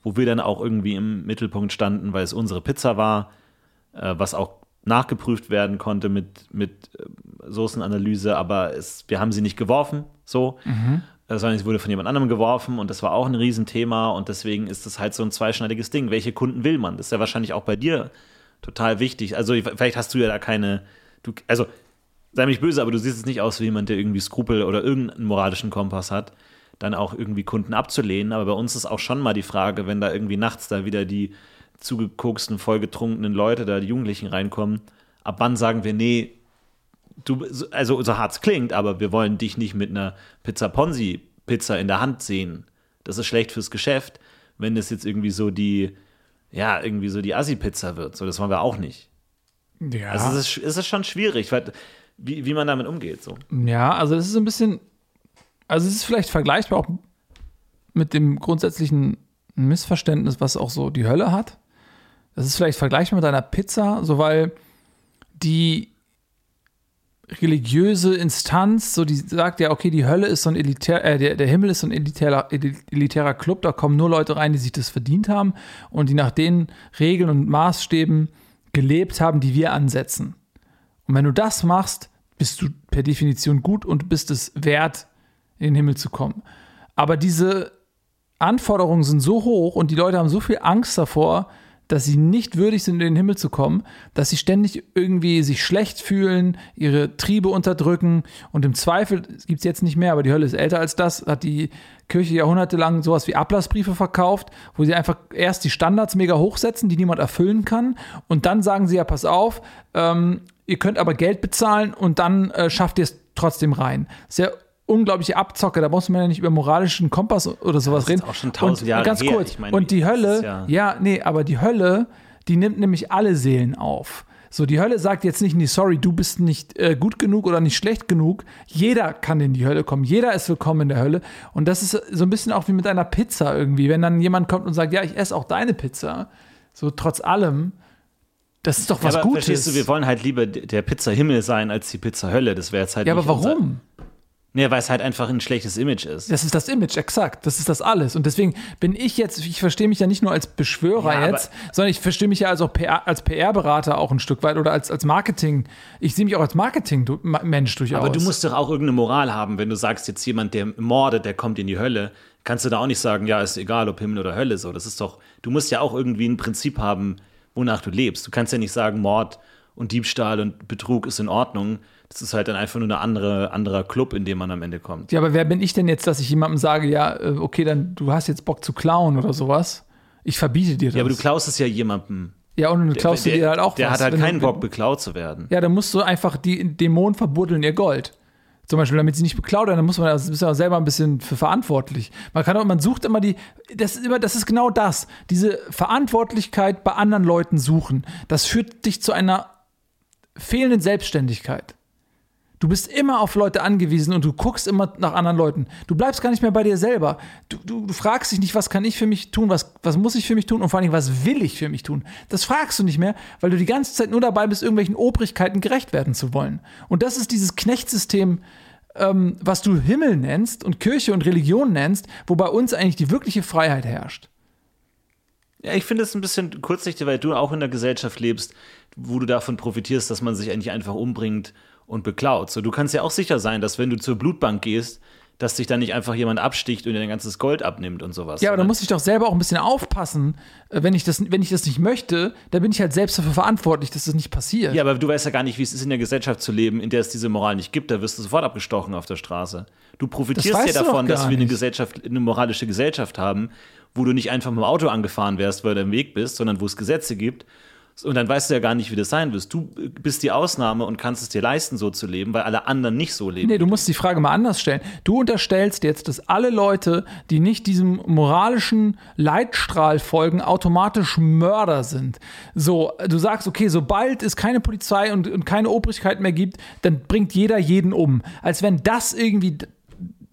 wo wir dann auch irgendwie im Mittelpunkt standen, weil es unsere Pizza war, äh, was auch nachgeprüft werden konnte mit, mit äh, Soßenanalyse, aber es, wir haben sie nicht geworfen, so, äh, sondern sie wurde von jemand anderem geworfen und das war auch ein Riesenthema und deswegen ist das halt so ein zweischneidiges Ding. Welche Kunden will man? Das ist ja wahrscheinlich auch bei dir total wichtig. Also ich- vielleicht hast du ja da keine, du, also sei mir nicht böse, aber du siehst es nicht aus wie jemand, der irgendwie Skrupel oder irgendeinen moralischen Kompass hat, dann auch irgendwie Kunden abzulehnen. Aber bei uns ist auch schon mal die Frage, wenn da irgendwie nachts da wieder die zugekoksten, vollgetrunkenen Leute, da die Jugendlichen reinkommen, ab wann sagen wir, nee, du, also so hart es klingt, aber wir wollen dich nicht mit einer Pizza Ponzi Pizza in der Hand sehen. Das ist schlecht fürs Geschäft, wenn das jetzt irgendwie so die, ja, irgendwie so die Assi-Pizza wird. So, das wollen wir auch nicht. Ja. Also es ist, es ist schon schwierig, weil, wie, wie man damit umgeht. So. Ja, also das ist ein bisschen, also es ist vielleicht vergleichbar auch mit dem grundsätzlichen Missverständnis, was auch so die Hölle hat. Das ist vielleicht vergleichbar mit einer Pizza, so weil die religiöse Instanz, so die sagt ja, okay, die Hölle ist so ein elitär, äh, der, der Himmel ist so ein elitärer, elitärer Club, da kommen nur Leute rein, die sich das verdient haben und die nach den Regeln und Maßstäben gelebt haben, die wir ansetzen. Und wenn du das machst, bist du per Definition gut und bist es wert, in den Himmel zu kommen. Aber diese Anforderungen sind so hoch und die Leute haben so viel Angst davor, dass sie nicht würdig sind, in den Himmel zu kommen, dass sie ständig irgendwie sich schlecht fühlen, ihre Triebe unterdrücken und im Zweifel, gibt es jetzt nicht mehr, aber die Hölle ist älter als das, hat die Kirche jahrhundertelang sowas wie Ablassbriefe verkauft, wo sie einfach erst die Standards mega hochsetzen, die niemand erfüllen kann und dann sagen sie ja, pass auf, ähm, ihr könnt aber Geld bezahlen und dann äh, schafft ihr es trotzdem rein. Sehr unglaubliche Abzocke, da muss man ja nicht über moralischen Kompass oder sowas ist reden. auch schon tausend und Jahre ganz her. kurz, meine, und die das Hölle, ist ja, ja- nee, aber die Hölle, die nimmt nämlich alle Seelen auf. So, die Hölle sagt jetzt nicht, nee, sorry, du bist nicht äh, gut genug oder nicht schlecht genug. Jeder kann in die Hölle kommen. Jeder ist willkommen in der Hölle. Und das ist so ein bisschen auch wie mit einer Pizza irgendwie. Wenn dann jemand kommt und sagt, ja, ich esse auch deine Pizza, so trotz allem, das ist doch was ja, aber Gutes. Verstehst du, wir wollen halt lieber der Pizza Himmel sein als die Pizza Hölle. Das wäre jetzt halt ja, aber warum? Nee, weil es halt einfach ein schlechtes Image ist. Das ist das Image, exakt. Das ist das alles. Und deswegen bin ich jetzt, ich verstehe mich ja nicht nur als Beschwörer Ja, jetzt, sondern ich verstehe mich ja als, auch PR, als PR-Berater auch ein Stück weit oder als, als Marketing. Ich sehe mich auch als Marketing-Mensch durchaus. Aber du musst doch auch irgendeine Moral haben, wenn du sagst, jetzt jemand, der mordet, der kommt in die Hölle, kannst du da auch nicht sagen, ja, ist egal, ob Himmel oder Hölle so. Das ist doch, du musst ja auch irgendwie ein Prinzip haben, wonach du lebst. Du kannst ja nicht sagen, Mord und Diebstahl und Betrug ist in Ordnung. Das ist halt dann einfach nur ein andere, anderer Club, in dem man am Ende kommt. Ja, aber wer bin ich denn jetzt, dass ich jemandem sage, ja, äh, okay, dann du hast jetzt Bock zu klauen oder sowas? Ich verbiete dir das. Ja, aber du klaust es ja jemandem. Ja, und dann klaust der, du dir halt auch Der was. hat halt wenn du- keinen Bock, beklaut zu werden. Ja, dann musst du einfach die Dämonen verbuddeln ihr Gold. Zum Beispiel, damit sie nicht beklaut werden, dann muss man das ist ja auch selber ein bisschen für verantwortlich. Man kann auch, man sucht immer die, das ist immer, das ist genau das. Diese Verantwortlichkeit bei anderen Leuten suchen, das führt dich zu einer fehlenden Selbstständigkeit. Du bist immer auf Leute angewiesen und du guckst immer nach anderen Leuten. Du bleibst gar nicht mehr bei dir selber. Du, du, du fragst dich nicht, was kann ich für mich tun, was, was muss ich für mich tun und vor allem, was will ich für mich tun. Das fragst du nicht mehr, weil du die ganze Zeit nur dabei bist, irgendwelchen Obrigkeiten gerecht werden zu wollen. Und das ist dieses Knechtsystem, ähm, was du Himmel nennst und Kirche und Religion nennst, wo bei uns eigentlich die wirkliche Freiheit herrscht. Ja, ich finde es ein bisschen kurzsichtig, weil du auch in einer Gesellschaft lebst, wo du davon profitierst, dass man sich eigentlich einfach umbringt und beklaut. So, du kannst ja auch sicher sein, dass wenn du zur Blutbank gehst, dass dich dann nicht einfach jemand absticht und dir dein ganzes Gold abnimmt und sowas. Ja, aber da muss ich doch selber auch ein bisschen aufpassen. Äh, Wenn ich das, wenn ich das nicht möchte, dann bin ich halt selbst dafür verantwortlich, dass das nicht passiert. Ja, aber du weißt ja gar nicht, wie es ist, in der Gesellschaft zu leben, in der es diese Moral nicht gibt. Da wirst du sofort abgestochen auf der Straße. Du profitierst ja davon, dass wir eine. Gesellschaft, eine moralische Gesellschaft haben, wo du nicht einfach mit dem Auto angefahren wärst, weil du im Weg bist, sondern wo es Gesetze gibt. Und dann weißt du ja gar nicht, wie das sein wirst. Du bist die Ausnahme und kannst es dir leisten, so zu leben, weil alle anderen nicht so leben. Nee, du musst die Frage mal anders stellen. Du unterstellst jetzt, dass alle Leute, die nicht diesem moralischen Leitstrahl folgen, automatisch Mörder sind. So, du sagst, okay, sobald es keine Polizei und, und keine Obrigkeit mehr gibt, dann bringt jeder jeden um. Als wenn das irgendwie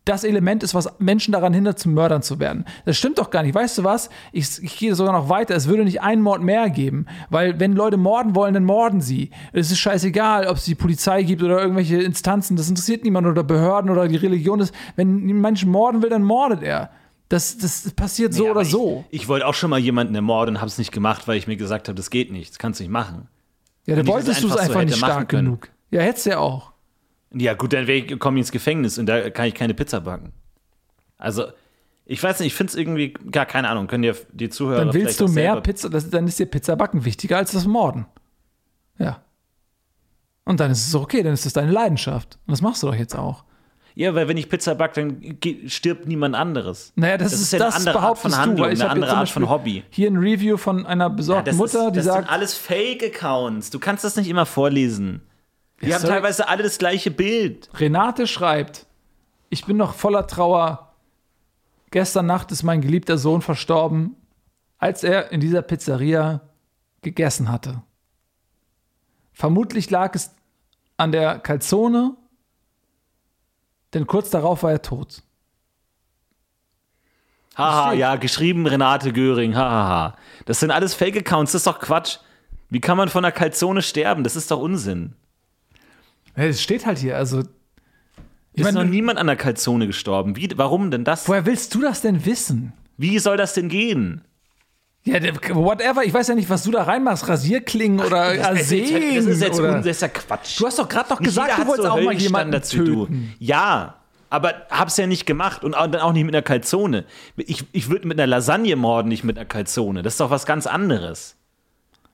das Element ist, was Menschen daran hindert, zu Mördern zu werden. Das stimmt doch gar nicht. Weißt du was? Ich, ich gehe sogar noch weiter. Es würde nicht einen Mord mehr geben, weil wenn Leute morden wollen, dann morden sie. Es ist scheißegal, ob es die Polizei gibt oder irgendwelche Instanzen. Das interessiert niemand oder Behörden oder die Religion. ist. wenn ein Mensch morden will, dann mordet er. Das, das passiert so Ja, oder so. Ich, wollte auch schon mal jemanden ermorden und habe es nicht gemacht, weil ich mir gesagt habe, das geht nicht, das kannst du nicht machen. Ja, dann wolltest das du es einfach so einfach nicht stark können. genug. Ja, hättest du ja auch. Ja, gut, dann komme ich ins Gefängnis und da kann ich keine Pizza backen. Also, ich weiß nicht, ich finde es irgendwie, gar keine Ahnung, können dir die Zuhörer Dann willst du mehr Pizza, das, dann ist dir Pizza backen wichtiger als das Morden. Ja. Und dann ist es okay, dann ist es deine Leidenschaft. Und das machst du doch jetzt auch. Ja, weil wenn ich Pizza backe, dann stirbt niemand anderes. Naja, das, Das ist, ja eine das andere Art von Handlung, du. Eine andere Art von Hobby. Hier ein Review von einer besorgten das Mutter, ist, die das sagt, sind alles Fake-Accounts. Du kannst das nicht immer vorlesen. Die haben teilweise alle das gleiche Bild. Renate schreibt, ich bin noch voller Trauer. Gestern Nacht ist mein geliebter Sohn verstorben, als er in dieser Pizzeria gegessen hatte. Vermutlich lag es an der Calzone, denn kurz darauf war er tot. Haha, ja, geschrieben Renate Göring, hahaha. Das sind alles Fake-Accounts, das ist doch Quatsch. Wie kann man von einer Kalzone sterben? Das ist doch Unsinn. Es steht halt hier, also. Ich Ist noch niemand an der Kalzone gestorben. Wie, warum denn das? woher willst du das denn wissen? Wie soll das denn gehen? Ja, whatever, ich weiß ja nicht, was du da reinmachst, Rasierklingen oder das, Arsen das ist jetzt oder das ist ja Quatsch. Du hast doch gerade noch Nicht gesagt, du wolltest so auch mal jemanden du. töten. Ja, aber hab's ja nicht gemacht und dann auch nicht mit einer Kalzone. Ich, ich würde mit einer Lasagne morden, nicht mit einer Kalzone. Das ist doch was ganz anderes.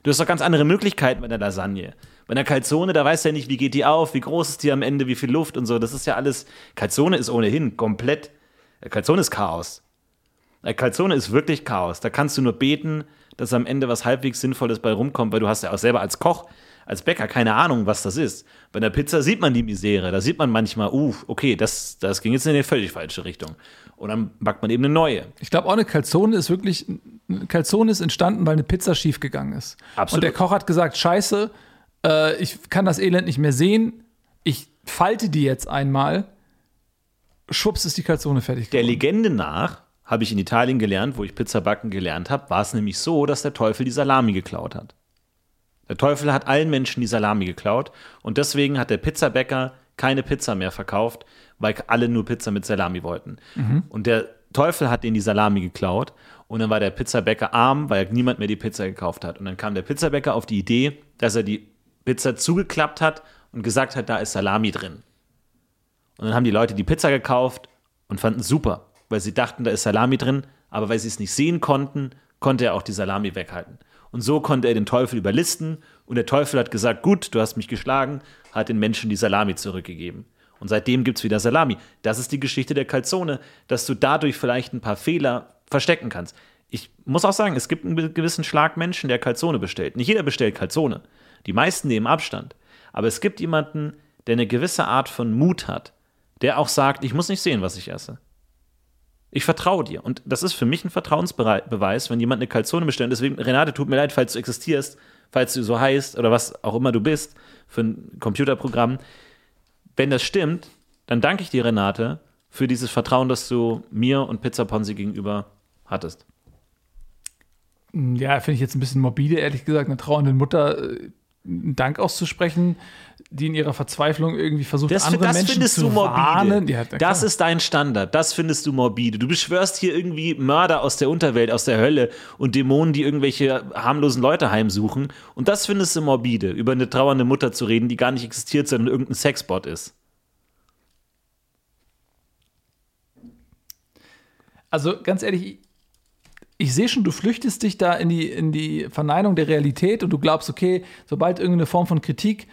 Du hast doch ganz andere Möglichkeiten mit einer Lasagne. Bei einer Kalzone, da weißt du ja nicht, wie geht die auf, wie groß ist die am Ende, wie viel Luft und so. Das ist ja alles. Kalzone ist ohnehin komplett. Kalzone ist Chaos. Eine Kalzone ist wirklich Chaos. Da kannst du nur beten, dass am Ende was halbwegs Sinnvolles bei rumkommt, weil du hast ja auch selber als Koch, als Bäcker keine Ahnung, was das ist. Bei der Pizza sieht man die Misere. Da sieht man manchmal, uh, okay, das, das ging jetzt in eine völlig falsche Richtung. Und dann backt man eben eine neue. Ich glaube auch eine Calzone ist wirklich, eine Calzone ist entstanden, weil eine Pizza schiefgegangen ist. Absolut. Und der Koch hat gesagt, scheiße, Äh, ich kann das Elend nicht mehr sehen. Ich falte die jetzt einmal. Schwupps ist die Calzone fertig. Der. Legende nach, habe ich in Italien gelernt, wo ich Pizza backen gelernt habe, war es nämlich so, dass der Teufel die Salami geklaut hat. Der Teufel hat allen Menschen die Salami geklaut und deswegen hat der Pizzabäcker keine Pizza mehr verkauft, weil alle nur Pizza mit Salami wollten. Und der Teufel hat ihnen die Salami geklaut und dann war der Pizzabäcker arm, weil niemand mehr die Pizza gekauft hat. Und dann kam der Pizzabäcker auf die Idee, dass er die Pizza zugeklappt hat und gesagt hat, da ist Salami drin. Und dann haben die Leute die Pizza gekauft und fanden es super, weil sie dachten, da ist Salami drin, aber weil sie es nicht sehen konnten, konnte er auch die Salami weghalten. Und so konnte er den Teufel überlisten und der Teufel hat gesagt, gut, du hast mich geschlagen, hat den Menschen die Salami zurückgegeben. Und seitdem gibt es wieder Salami. Das ist die Geschichte der Calzone, dass du dadurch vielleicht ein paar Fehler verstecken kannst. Ich muss auch sagen, es gibt einen gewissen Schlag Menschen, der Calzone bestellt. Nicht jeder bestellt Calzone. Die meisten nehmen Abstand. Aber es gibt jemanden, der eine gewisse Art von Mut hat, der auch sagt, ich muss nicht sehen, was ich esse. Ich vertraue dir. Und das ist für mich ein Vertrauensbeweis, wenn jemand eine Calzone bestellt. Deswegen, Renate, tut mir leid, falls du existierst, falls du so heißt oder was auch immer du bist für ein Computerprogramm. Wenn das stimmt, dann danke ich dir, Renate, für dieses Vertrauen, das du mir und Pizza Ponzi gegenüber hattest. Ja, finde ich jetzt ein bisschen morbide, ehrlich gesagt, einer trauernden Mutter äh, einen Dank auszusprechen, die in ihrer Verzweiflung irgendwie versucht, Das, andere das Menschen findest zu warnen. Ja, das ist dein Standard. Das findest du morbide. Du beschwörst hier irgendwie Mörder aus der Unterwelt, aus der Hölle und Dämonen, die irgendwelche harmlosen Leute heimsuchen. Und das findest du morbide, über eine trauernde Mutter zu reden, die gar nicht existiert, sondern irgendein Sexbot ist. Also ganz ehrlich, ich, sehe schon, du flüchtest dich da in die, in die Verneinung der Realität und du glaubst, okay, sobald irgendeine Form von Kritik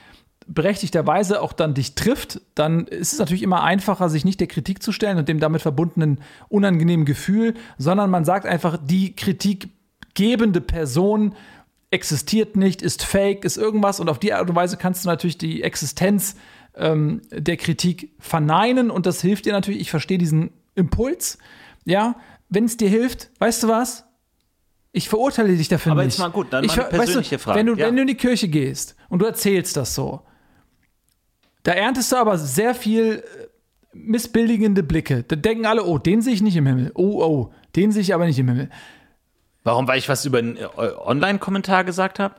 berechtigterweise auch dann dich trifft, dann ist es natürlich immer einfacher, sich nicht der Kritik zu stellen und dem damit verbundenen unangenehmen Gefühl, sondern man sagt einfach, die kritikgebende Person existiert nicht, ist fake, ist irgendwas und auf die Art und Weise kannst du natürlich die Existenz ähm, der Kritik verneinen und das hilft dir natürlich, ich verstehe diesen Impuls, ja, wenn es dir hilft, weißt du was? Ich verurteile dich dafür Aber nicht. jetzt mal gut, dann ich, mal eine ver- weißt persönliche du, Frage, Wenn du, ja. wenn du in die Kirche gehst und du erzählst das so, da erntest du aber sehr viel äh, missbilligende Blicke. Da denken alle, oh, den sehe ich nicht im Himmel. Oh, oh, den sehe ich aber nicht im Himmel. Warum? Weil ich was über einen äh, Online-Kommentar gesagt habe?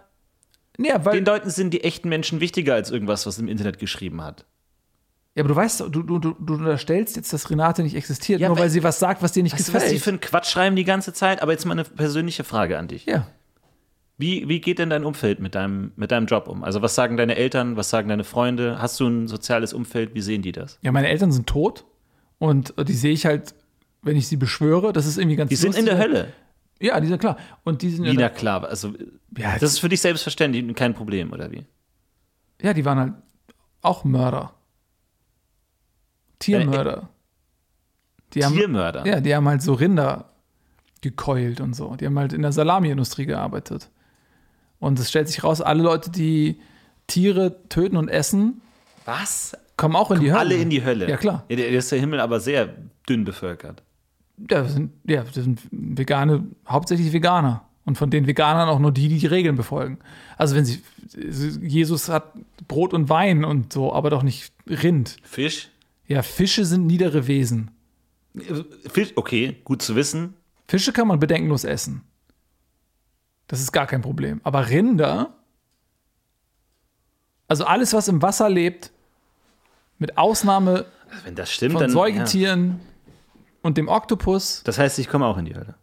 Ja, weil, Den Leuten sind die echten Menschen wichtiger als irgendwas, was im Internet geschrieben hat. Ja aber du weißt, du, du, du, du unterstellst jetzt, dass Renate nicht existiert, Ja, nur weil weil- sie was sagt, was dir nicht Weißt du, was gefällt. die für einen Quatsch schreiben die ganze Zeit? Aber jetzt mal eine persönliche Frage an dich. ja. Wie, wie geht denn dein Umfeld mit deinem, mit deinem Job um? Also was sagen deine Eltern, was sagen deine Freunde? Hast du ein soziales Umfeld? Wie sehen die das? ja, meine Eltern sind tot und äh, die sehe ich halt, wenn ich sie beschwöre, das ist irgendwie ganz Die sind in der lustig. Hölle. Ja, die sind klar. Und die sind Wie, in na der, klar. Also, Ja, das ist für dich selbstverständlich und kein Problem, oder wie? ja, die waren halt auch Mörder. Tiermörder. Die haben, Tiermörder. Ja, die haben halt so Rinder gekeult und so. Die haben halt in der Salamiindustrie gearbeitet. Und es stellt sich raus, alle Leute, die Tiere töten und essen, Was? kommen auch in die Hölle. Alle in die Hölle. Ja, klar. Ja, ist der Himmel aber sehr dünn bevölkert. Ja, das sind, ja, das sind vegane, hauptsächlich Veganer. Und von den Veganern auch nur die, die die Regeln befolgen. Also wenn sie, Jesus hat Brot und Wein und so, aber doch nicht Rind. Fisch? Ja, Fische sind niedere Wesen. Fisch, okay, gut zu wissen. Fische kann man bedenkenlos essen. Das ist gar kein Problem. Aber Rinder, also alles, was im Wasser lebt, mit Ausnahme Also wenn das stimmt, von dann. Ja. Säugetieren und dem Oktopus, Das heißt, ich komme auch in die Hölle.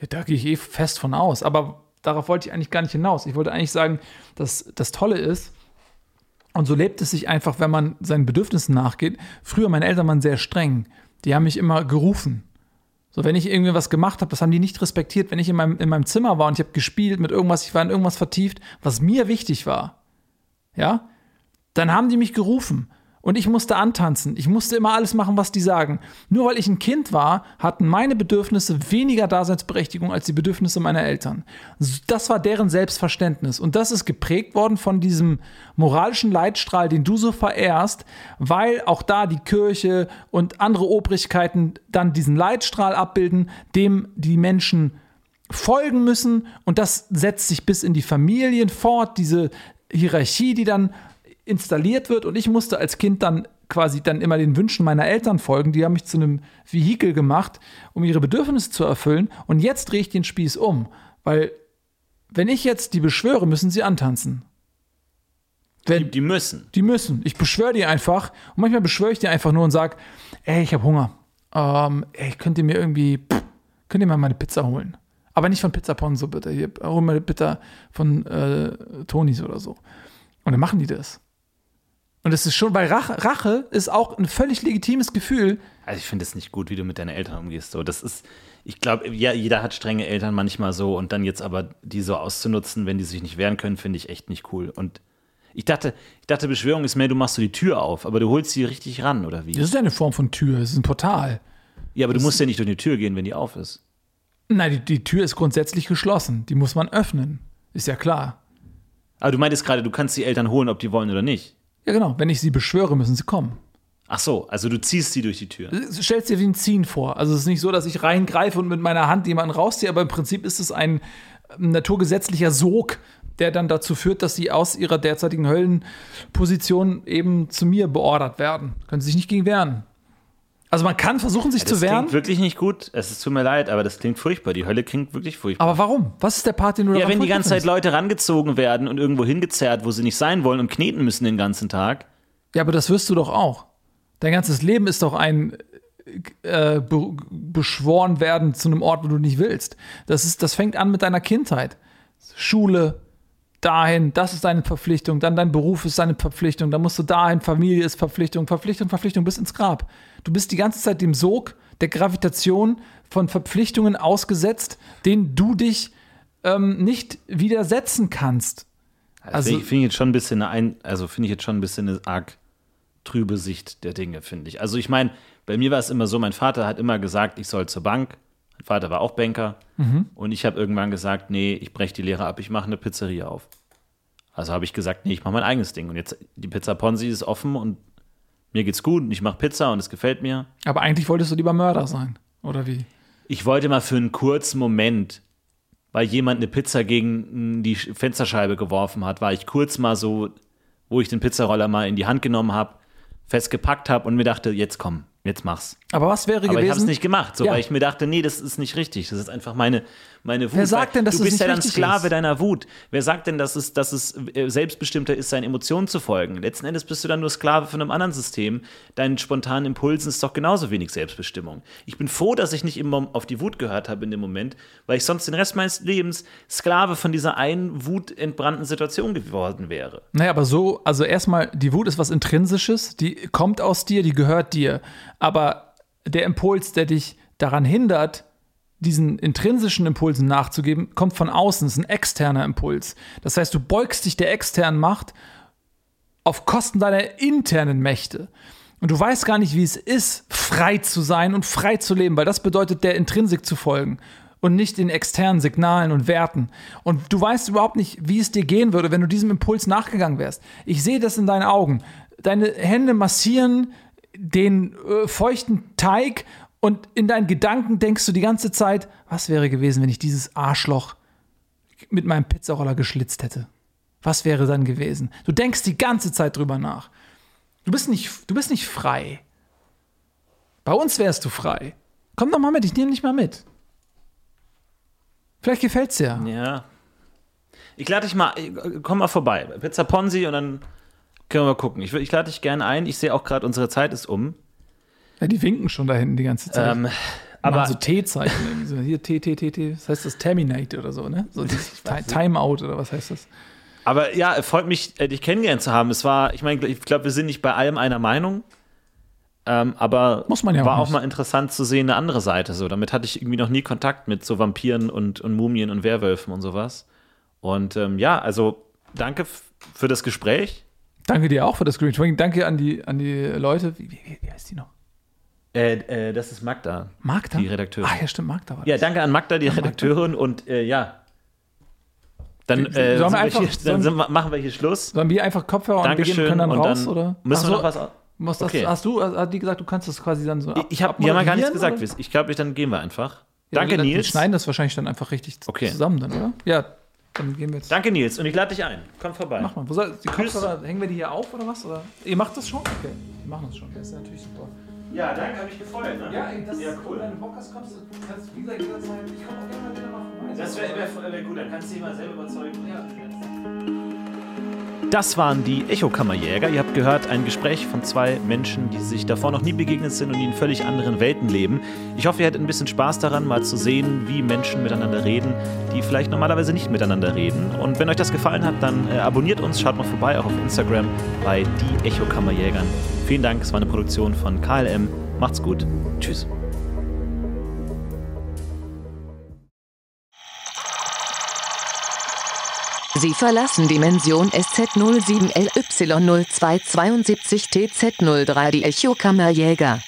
Ja, da gehe ich eh fest von aus. Aber darauf wollte ich eigentlich gar nicht hinaus. Ich wollte eigentlich sagen, dass das Tolle ist, und so lebt es sich einfach, wenn man seinen Bedürfnissen nachgeht. Früher, meine Eltern waren sehr streng. Die haben mich immer gerufen. So, wenn ich irgendwie was gemacht habe, das haben die nicht respektiert. Wenn ich in meinem, in meinem Zimmer war und ich habe gespielt mit irgendwas, ich war in irgendwas vertieft, was mir wichtig war, ja, dann haben die mich gerufen. Und ich musste antanzen. Ich musste immer alles machen, was die sagen. Nur weil ich ein Kind war, hatten meine Bedürfnisse weniger Daseinsberechtigung als die Bedürfnisse meiner Eltern. Das war deren Selbstverständnis. Und das ist geprägt worden von diesem moralischen Leitstrahl, den du so verehrst, weil auch da die Kirche und andere Obrigkeiten dann diesen Leitstrahl abbilden, dem die Menschen folgen müssen und das setzt sich bis in die Familien fort, diese Hierarchie, die dann installiert wird und ich musste als Kind dann quasi dann immer den Wünschen meiner Eltern folgen. Die haben mich zu einem Vehikel gemacht, um ihre Bedürfnisse zu erfüllen. Und jetzt drehe ich den Spieß um, weil wenn ich jetzt die beschwöre, müssen sie antanzen. Die, Wenn, die müssen. die müssen. Ich beschwöre die einfach. Und manchmal beschwöre ich die einfach nur und sage, ey, ich habe Hunger. Ähm, ey, könnt ihr mir irgendwie, pff, könnt ihr mal meine Pizza holen? Aber nicht von Pizza Ponzo, bitte. Hier, hol mal bitte von äh, Tonis oder so. Und dann machen die das. Und das ist schon, weil Rache, Rache ist auch ein völlig legitimes Gefühl. Also ich finde es nicht gut, wie du mit deinen Eltern umgehst. So, das ist, ich glaube, ja, jeder hat strenge Eltern manchmal so und dann jetzt aber die so auszunutzen, wenn die sich nicht wehren können, finde ich echt nicht cool. Und ich dachte, ich dachte, Beschwörung ist mehr, du machst so die Tür auf, aber du holst sie richtig ran, oder wie? Das ist ja eine Form von Tür, das ist ein Portal. Ja, aber du musst ja nicht durch die Tür gehen, wenn die auf ist. Nein, die, die Tür ist grundsätzlich geschlossen. Die muss man öffnen. Ist ja klar. Aber du meintest gerade, du kannst die Eltern holen, ob die wollen oder nicht. Ja, genau. Wenn ich sie beschwöre, müssen sie kommen. Ach so, also du ziehst sie durch die Tür. stellst dir wie ein Ziehen vor. Also es ist nicht so, dass ich reingreife und mit meiner Hand jemanden rausziehe, aber im Prinzip ist es ein ähm, naturgesetzlicher Sog, der dann dazu führt, dass sie aus ihrer derzeitigen Höllenposition eben zu mir beordert werden. Können sie sich nicht gegen wehren. Also man kann versuchen, sich Das zu wehren. klingt wirklich nicht gut. Es ist tut mir leid, aber das klingt furchtbar. Die Hölle klingt wirklich furchtbar. Aber warum? Was ist der Part, den du ja, wenn die ganze Zeit? Leute rangezogen werden und irgendwo hingezerrt, wo sie nicht sein wollen und kneten müssen den ganzen Tag. Ja, aber das wirst du doch auch. Dein ganzes Leben ist doch ein äh, be beschworen werden zu einem Ort, wo du nicht willst. Das, ist, das fängt an mit deiner Kindheit. Schule, dahin, das ist deine Verpflichtung, dann dein Beruf ist deine Verpflichtung, dann musst du dahin, Familie ist Verpflichtung, Verpflichtung, Verpflichtung bis ins Grab. Du bist die ganze Zeit dem Sog der Gravitation von Verpflichtungen ausgesetzt, denen du dich ähm, nicht widersetzen kannst. Also, Also- finde ich jetzt schon ein bisschen eine ein, also finde ich jetzt schon ein bisschen eine arg trübe Sicht der Dinge, finde ich. Also ich meine, bei mir war es immer so, mein Vater hat immer gesagt, ich soll zur Bank. Vater war auch Banker. Und ich habe irgendwann gesagt, nee, ich breche die Lehre ab, ich mache eine Pizzeria auf. Also habe ich gesagt, nee, ich mache mein eigenes Ding. Und jetzt, die Pizza Ponzi ist offen und mir geht's gut und ich mache Pizza und es gefällt mir. Aber eigentlich wolltest du lieber Mörder sein, oder wie? Ich wollte mal für einen kurzen Moment, weil jemand eine Pizza gegen die Fensterscheibe geworfen hat, war ich kurz mal so, wo ich den Pizzaroller mal in die Hand genommen habe, festgepackt habe und mir dachte, jetzt komm, jetzt mach's. Aber was wäre Aber ich habe es gewesen? nicht gemacht, so, Ja. weil ich mir dachte, nee, das ist nicht richtig. Das ist einfach meine, meine Wut. Wer sagt denn, dass du bist ja dann Sklave ist? deiner Wut? Wer sagt denn, dass es, dass es äh, selbstbestimmter ist, seinen Emotionen zu folgen? Letzten Endes bist du dann nur Sklave von einem anderen System. Deinen spontanen Impulsen ist doch genauso wenig Selbstbestimmung. Ich bin froh, dass ich nicht immer auf die Wut gehört habe in dem Moment, weil ich sonst den Rest meines Lebens Sklave von dieser einen wutentbrannten Situation geworden wäre. Naja, aber so, also erstmal, die Wut ist was Intrinsisches, die kommt aus dir, die gehört dir. Aber der Impuls, der dich daran hindert, diesen intrinsischen Impulsen nachzugeben, kommt von außen, ist ein externer Impuls. Das heißt, du beugst dich der externen Macht auf Kosten deiner internen Mächte. Und du weißt gar nicht, wie es ist, frei zu sein und frei zu leben, weil das bedeutet, der Intrinsik zu folgen und nicht den externen Signalen und Werten. Und du weißt überhaupt nicht, wie es dir gehen würde, wenn du diesem Impuls nachgegangen wärst. Ich sehe das in deinen Augen. Deine Hände massieren den äh, feuchten Teig und in deinen Gedanken denkst du die ganze Zeit, was wäre gewesen, wenn ich dieses Arschloch mit meinem Pizzaroller geschlitzt hätte? Was wäre dann gewesen? Du denkst die ganze Zeit drüber nach. Du bist nicht, du bist nicht frei. Bei uns wärst du frei. Komm doch mal mit, ich nehme dich mal mit. Vielleicht gefällt's dir. Ja. Ich lade dich mal, komm mal vorbei. Pizza Ponzi und dann können wir mal gucken. Ich, ich lade dich gerne ein. Ich sehe auch gerade, unsere Zeit ist um. Ja, die winken schon da hinten die ganze Zeit. Ähm, aber so T-Zeichen. so. Hier T, T, T, T. Das heißt das Terminate oder so, ne? So Timeout oder was heißt das? Aber ja, freut mich, äh, dich kennengelernt zu haben. Es war, ich meine, ich glaube, wir sind nicht bei allem einer Meinung. Ähm, aber Muss man ja war auch auch mal interessant zu sehen, eine andere Seite. So, damit hatte ich irgendwie noch nie Kontakt mit so Vampiren und, und Mumien und Werwölfen und sowas. Und ähm, ja, also danke für das Gespräch. Danke dir auch für das Screen. Danke an die, an die Leute. Wie, wie, wie heißt die noch? Äh, äh, das ist Magda. Magda? Die Redakteurin. Ah, ja, stimmt, Magda war Ja, das. danke an Magda, die Redakteurin. Und äh, ja. Dann, Sollen wir äh, sind wir einfach- hier, sollen- dann wir, machen wir hier Schluss. Sollen wir einfach Kopfhörer und wir gehen, Dankeschön. können dann raus? dann oder? müssen Ach wir noch was. Was das, Okay. Hast du, hat die gesagt, du kannst das quasi dann so ab, Ich habe ja mal gar nichts gesagt. oder? Ich glaube, dann gehen wir einfach. Ja, Danke, wir, Wir Nils. schneiden das wahrscheinlich dann einfach richtig Okay. zusammen dann, oder? Ja, Dann gehen wir jetzt. Danke, Nils. Und ich lade dich ein. Komm vorbei. Mach mal. Wo soll, die Kopfhörer, hängen wir die hier auf oder was? Oder? Ihr macht das schon? Okay. Wir machen das schon. Das ist natürlich super. Ja, danke, habe ich gefreut. Ne? das ja, cool. Wenn du Podcast kommst, du kannst wie gesagt jederzeit. Ich komme auch gerne mal wieder mal vorbei. Das wäre wär, wär gut, dann kannst du dich mal selber überzeugen. Ja. Das waren die Echokammerjäger. Ihr habt gehört, ein Gespräch von zwei Menschen, die sich davor noch nie begegnet sind und die in völlig anderen Welten leben. Ich hoffe, ihr hattet ein bisschen Spaß daran, mal zu sehen, wie Menschen miteinander reden, die vielleicht normalerweise nicht miteinander reden. Und wenn euch das gefallen hat, dann äh, abonniert uns, schaut mal vorbei, auch auf Instagram bei die Echokammerjägern. Vielen Dank, es war eine Produktion von KLM. Macht's gut. Tschüss. Sie verlassen Dimension SZ07LY0272TZ03 die Echokammerjäger.